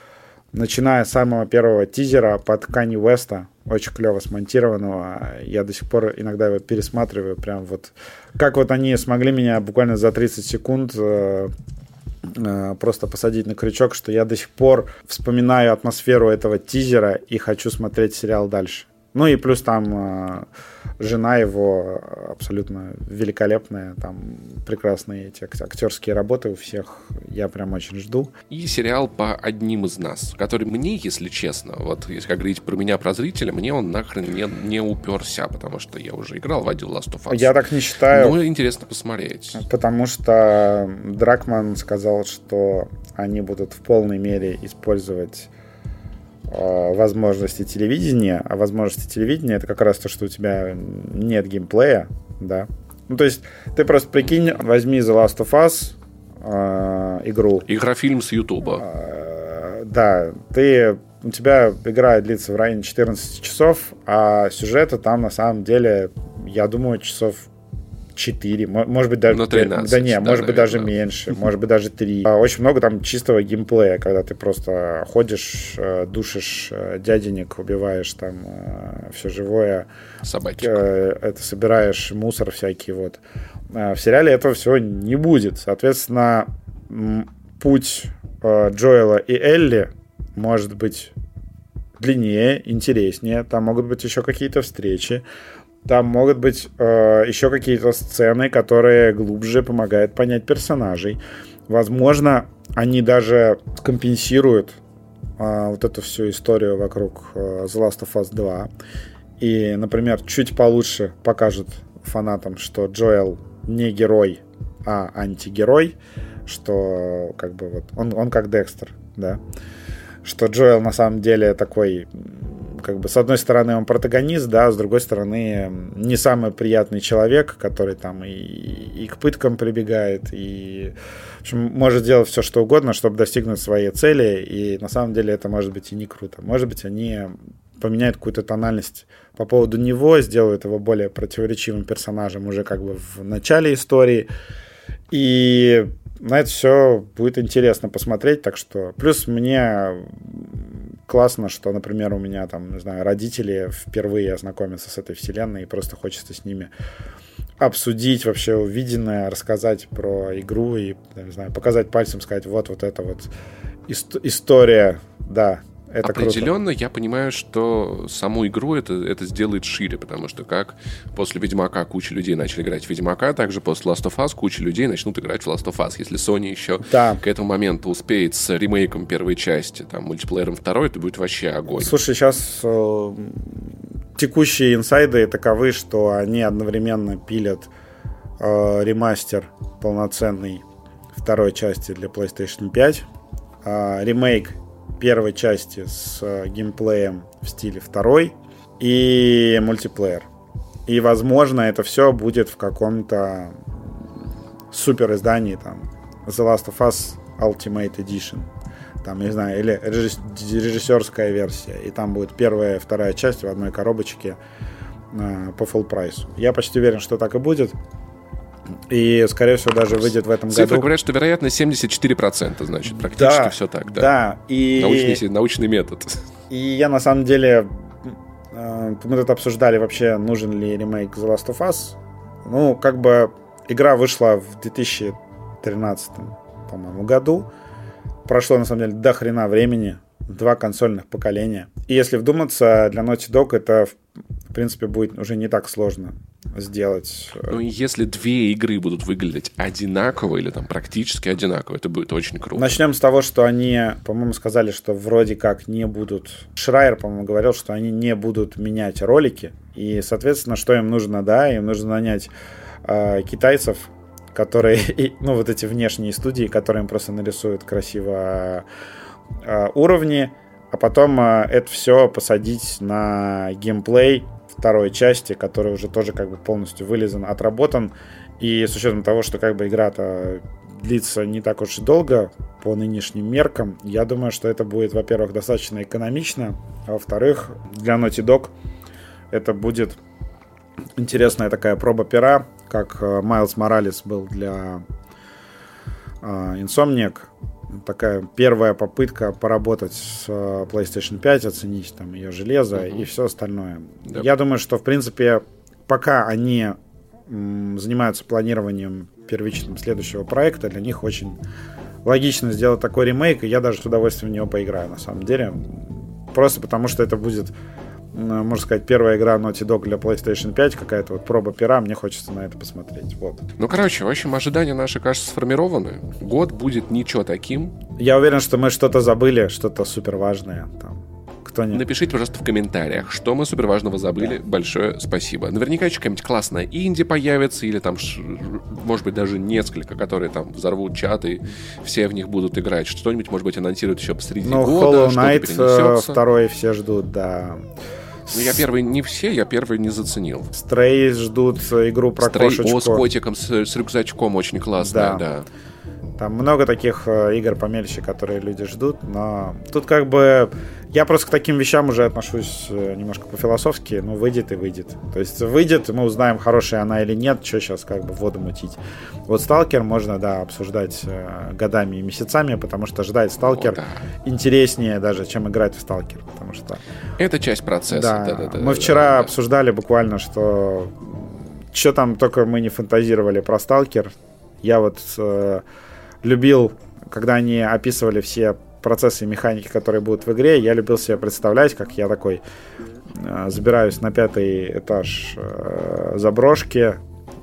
начиная с самого первого тизера под Кани Уэста, очень клево смонтированного. Я до сих пор иногда его пересматриваю, прям вот как вот они смогли меня буквально за 30 секунд просто посадить на крючок, что я до сих пор вспоминаю атмосферу этого тизера и хочу смотреть сериал дальше. Ну и плюс там э, жена его абсолютно великолепная, там прекрасные эти актерские работы у всех, я прям очень жду. И сериал по одним из нас, который мне, если честно, вот если как говорить про меня, про зрителя, мне он нахрен не, не уперся, потому что я уже играл в один Last of Us. Я так не считаю. Ну, интересно посмотреть. Потому что Дракман сказал, что они будут в полной мере использовать возможности телевидения, а возможности телевидения это как раз то, что у тебя нет геймплея, да. Ну, то есть ты просто прикинь, возьми The Last of Us, э, игру. Игрофильм с Ютуба. Э, да, ты у тебя игра длится в районе 14 часов, а сюжета там на самом деле, я думаю, часов 4, может быть даже... Ну, 13, да не, да, может быть даже меньше, <laughs> может быть даже 3. А, очень много там чистого геймплея, когда ты просто ходишь, э, душишь э, дяденек, убиваешь там э, все живое. Собачек. Это собираешь мусор всякий вот. В сериале этого всего не будет. Соответственно, путь Джоэла и Элли может быть длиннее, интереснее. Там могут быть еще какие-то встречи. Там могут быть э, еще какие-то сцены, которые глубже помогают понять персонажей. Возможно, они даже компенсируют э, вот эту всю историю вокруг э, The Last of Us 2. И, например, чуть получше покажут фанатам, что Джоэл не герой, а антигерой, что как бы вот он, он как Декстер, да, что Джоэл на самом деле такой как бы с одной стороны он протагонист, да, с другой стороны не самый приятный человек, который там и, и к пыткам прибегает, и в общем, может делать все, что угодно, чтобы достигнуть своей цели, и на самом деле это может быть и не круто. Может быть, они поменяют какую-то тональность по поводу него, сделают его более противоречивым персонажем уже как бы в начале истории, и на это все будет интересно посмотреть, так что плюс мне классно, что, например, у меня там, не знаю, родители впервые ознакомятся с этой вселенной, и просто хочется с ними обсудить вообще увиденное, рассказать про игру и, не знаю, показать пальцем, сказать, вот, вот это вот история, да, это Определенно, круто. я понимаю, что саму игру это, это сделает шире, потому что как после Ведьмака куча людей начали играть в Ведьмака, также после Last of Us куча людей начнут играть в Last of Us. Если Sony еще да. к этому моменту успеет с ремейком первой части, там, мультиплеером второй, это будет вообще огонь. Слушай, сейчас э, текущие инсайды таковы, что они одновременно пилят э, ремастер полноценный второй части для PlayStation 5, э, ремейк первой части с э, геймплеем в стиле второй и мультиплеер. И, возможно, это все будет в каком-то супер издании, там, The Last of Us Ultimate Edition, там, не знаю, или режиссерская версия, и там будет первая и вторая часть в одной коробочке э, по full прайсу. Я почти уверен, что так и будет. И, скорее всего, даже выйдет в этом Цифры году. говорят, что вероятность 74%, значит, практически да, все так, да. Да, и... Научный, научный метод. <laughs> И я, на самом деле, э, мы тут обсуждали вообще, нужен ли ремейк The Last of Us. Ну, как бы игра вышла в 2013, по-моему, году. Прошло, на самом деле, до хрена времени. Два консольных поколения. И если вдуматься, для Naughty Dog это, в принципе, будет уже не так сложно сделать. Э, ну, если две игры будут выглядеть одинаково или там практически одинаково, это будет очень круто. Начнем с того, что они, по-моему, сказали, что вроде как не будут... Шрайер, по-моему, говорил, что они не будут менять ролики. И, соответственно, что им нужно, да, им нужно нанять э, китайцев, которые, <laughs> ну, вот эти внешние студии, которые им просто нарисуют красиво э, уровни, а потом э, это все посадить на геймплей второй части, который уже тоже как бы полностью вылезан, отработан. И с учетом того, что как бы игра-то длится не так уж и долго по нынешним меркам, я думаю, что это будет, во-первых, достаточно экономично, а во-вторых, для Naughty Dog это будет интересная такая проба пера, как Майлз Моралес был для uh, Insomniac такая первая попытка поработать с э, PlayStation 5, оценить там ее железо uh-huh. и все остальное. Да. Я думаю, что в принципе пока они занимаются планированием первичным следующего проекта, для них очень логично сделать такой ремейк, и я даже с удовольствием в него поиграю на самом деле. Просто потому что это будет можно сказать, первая игра Naughty Dog для PlayStation 5, какая-то вот проба пера, мне хочется на это посмотреть. Вот. Ну, короче, в общем, ожидания наши, кажется, сформированы. Год будет ничего таким. Я уверен, что мы что-то забыли, что-то супер важное. Там, кто не... Напишите, пожалуйста, в комментариях, что мы супер важного забыли. Да. Большое спасибо. Наверняка еще какая-нибудь классная инди появится, или там, может быть, даже несколько, которые там взорвут чаты, все в них будут играть. Что-нибудь, может быть, анонсируют еще посреди ну, года. Hollow Knight э, второй все ждут, да. Ну, я первый не все, я первый не заценил. Стрей ждут игру про Стрей, кошечку. О, с котиком, с, с рюкзачком очень классная, да. да. Там много таких э, игр помельче, которые люди ждут, но тут как бы я просто к таким вещам уже отношусь э, немножко по-философски, ну, выйдет и выйдет. То есть выйдет, мы узнаем, хорошая она или нет, что сейчас как бы воду мутить. Вот Сталкер можно, да, обсуждать э, годами и месяцами, потому что ждать Сталкер О, да. интереснее даже, чем играть в Сталкер, потому что... Это часть процесса. Да, да, да, да мы вчера да. обсуждали буквально, что что там только мы не фантазировали про Сталкер. Я вот э, любил, когда они описывали все процессы и механики, которые будут в игре, я любил себе представлять, как я такой э, забираюсь на пятый этаж э, заброшки,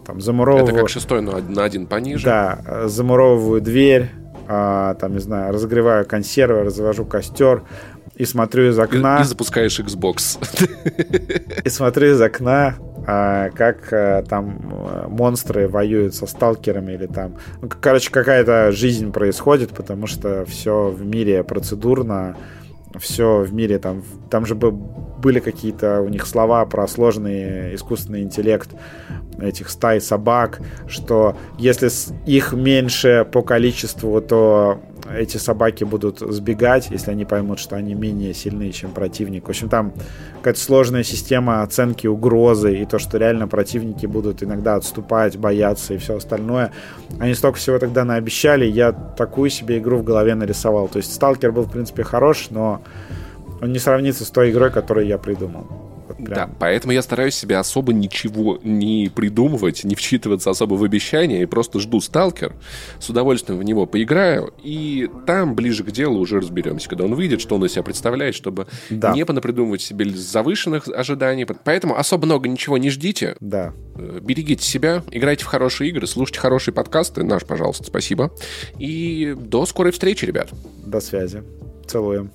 там замуровываю... Это как шестой, но на один пониже. Да, э, замуровываю дверь, э, там, не знаю, разогреваю консервы, развожу костер, и смотрю из окна... И, и запускаешь Xbox. <laughs> И смотрю из окна, а, как а, там э, монстры воюют со сталкерами или там... Ну, короче, какая-то жизнь происходит, потому что все в мире процедурно, все в мире там... Там же были какие-то у них слова про сложный искусственный интеллект этих стай собак, что если их меньше по количеству, то эти собаки будут сбегать, если они поймут, что они менее сильные, чем противник. В общем, там какая-то сложная система оценки угрозы и то, что реально противники будут иногда отступать, бояться и все остальное. Они столько всего тогда наобещали, я такую себе игру в голове нарисовал. То есть Сталкер был, в принципе, хорош, но он не сравнится с той игрой, которую я придумал. Прям. Да, поэтому я стараюсь себе особо ничего не придумывать, не вчитываться особо в обещания, и просто жду сталкер, с удовольствием в него поиграю, и там ближе к делу уже разберемся, когда он выйдет, что он из себя представляет, чтобы да. не понапридумывать себе завышенных ожиданий. Поэтому особо много ничего не ждите. Да. Э, берегите себя, играйте в хорошие игры, слушайте хорошие подкасты. Наш, пожалуйста, спасибо. И до скорой встречи, ребят. До связи. Целуем.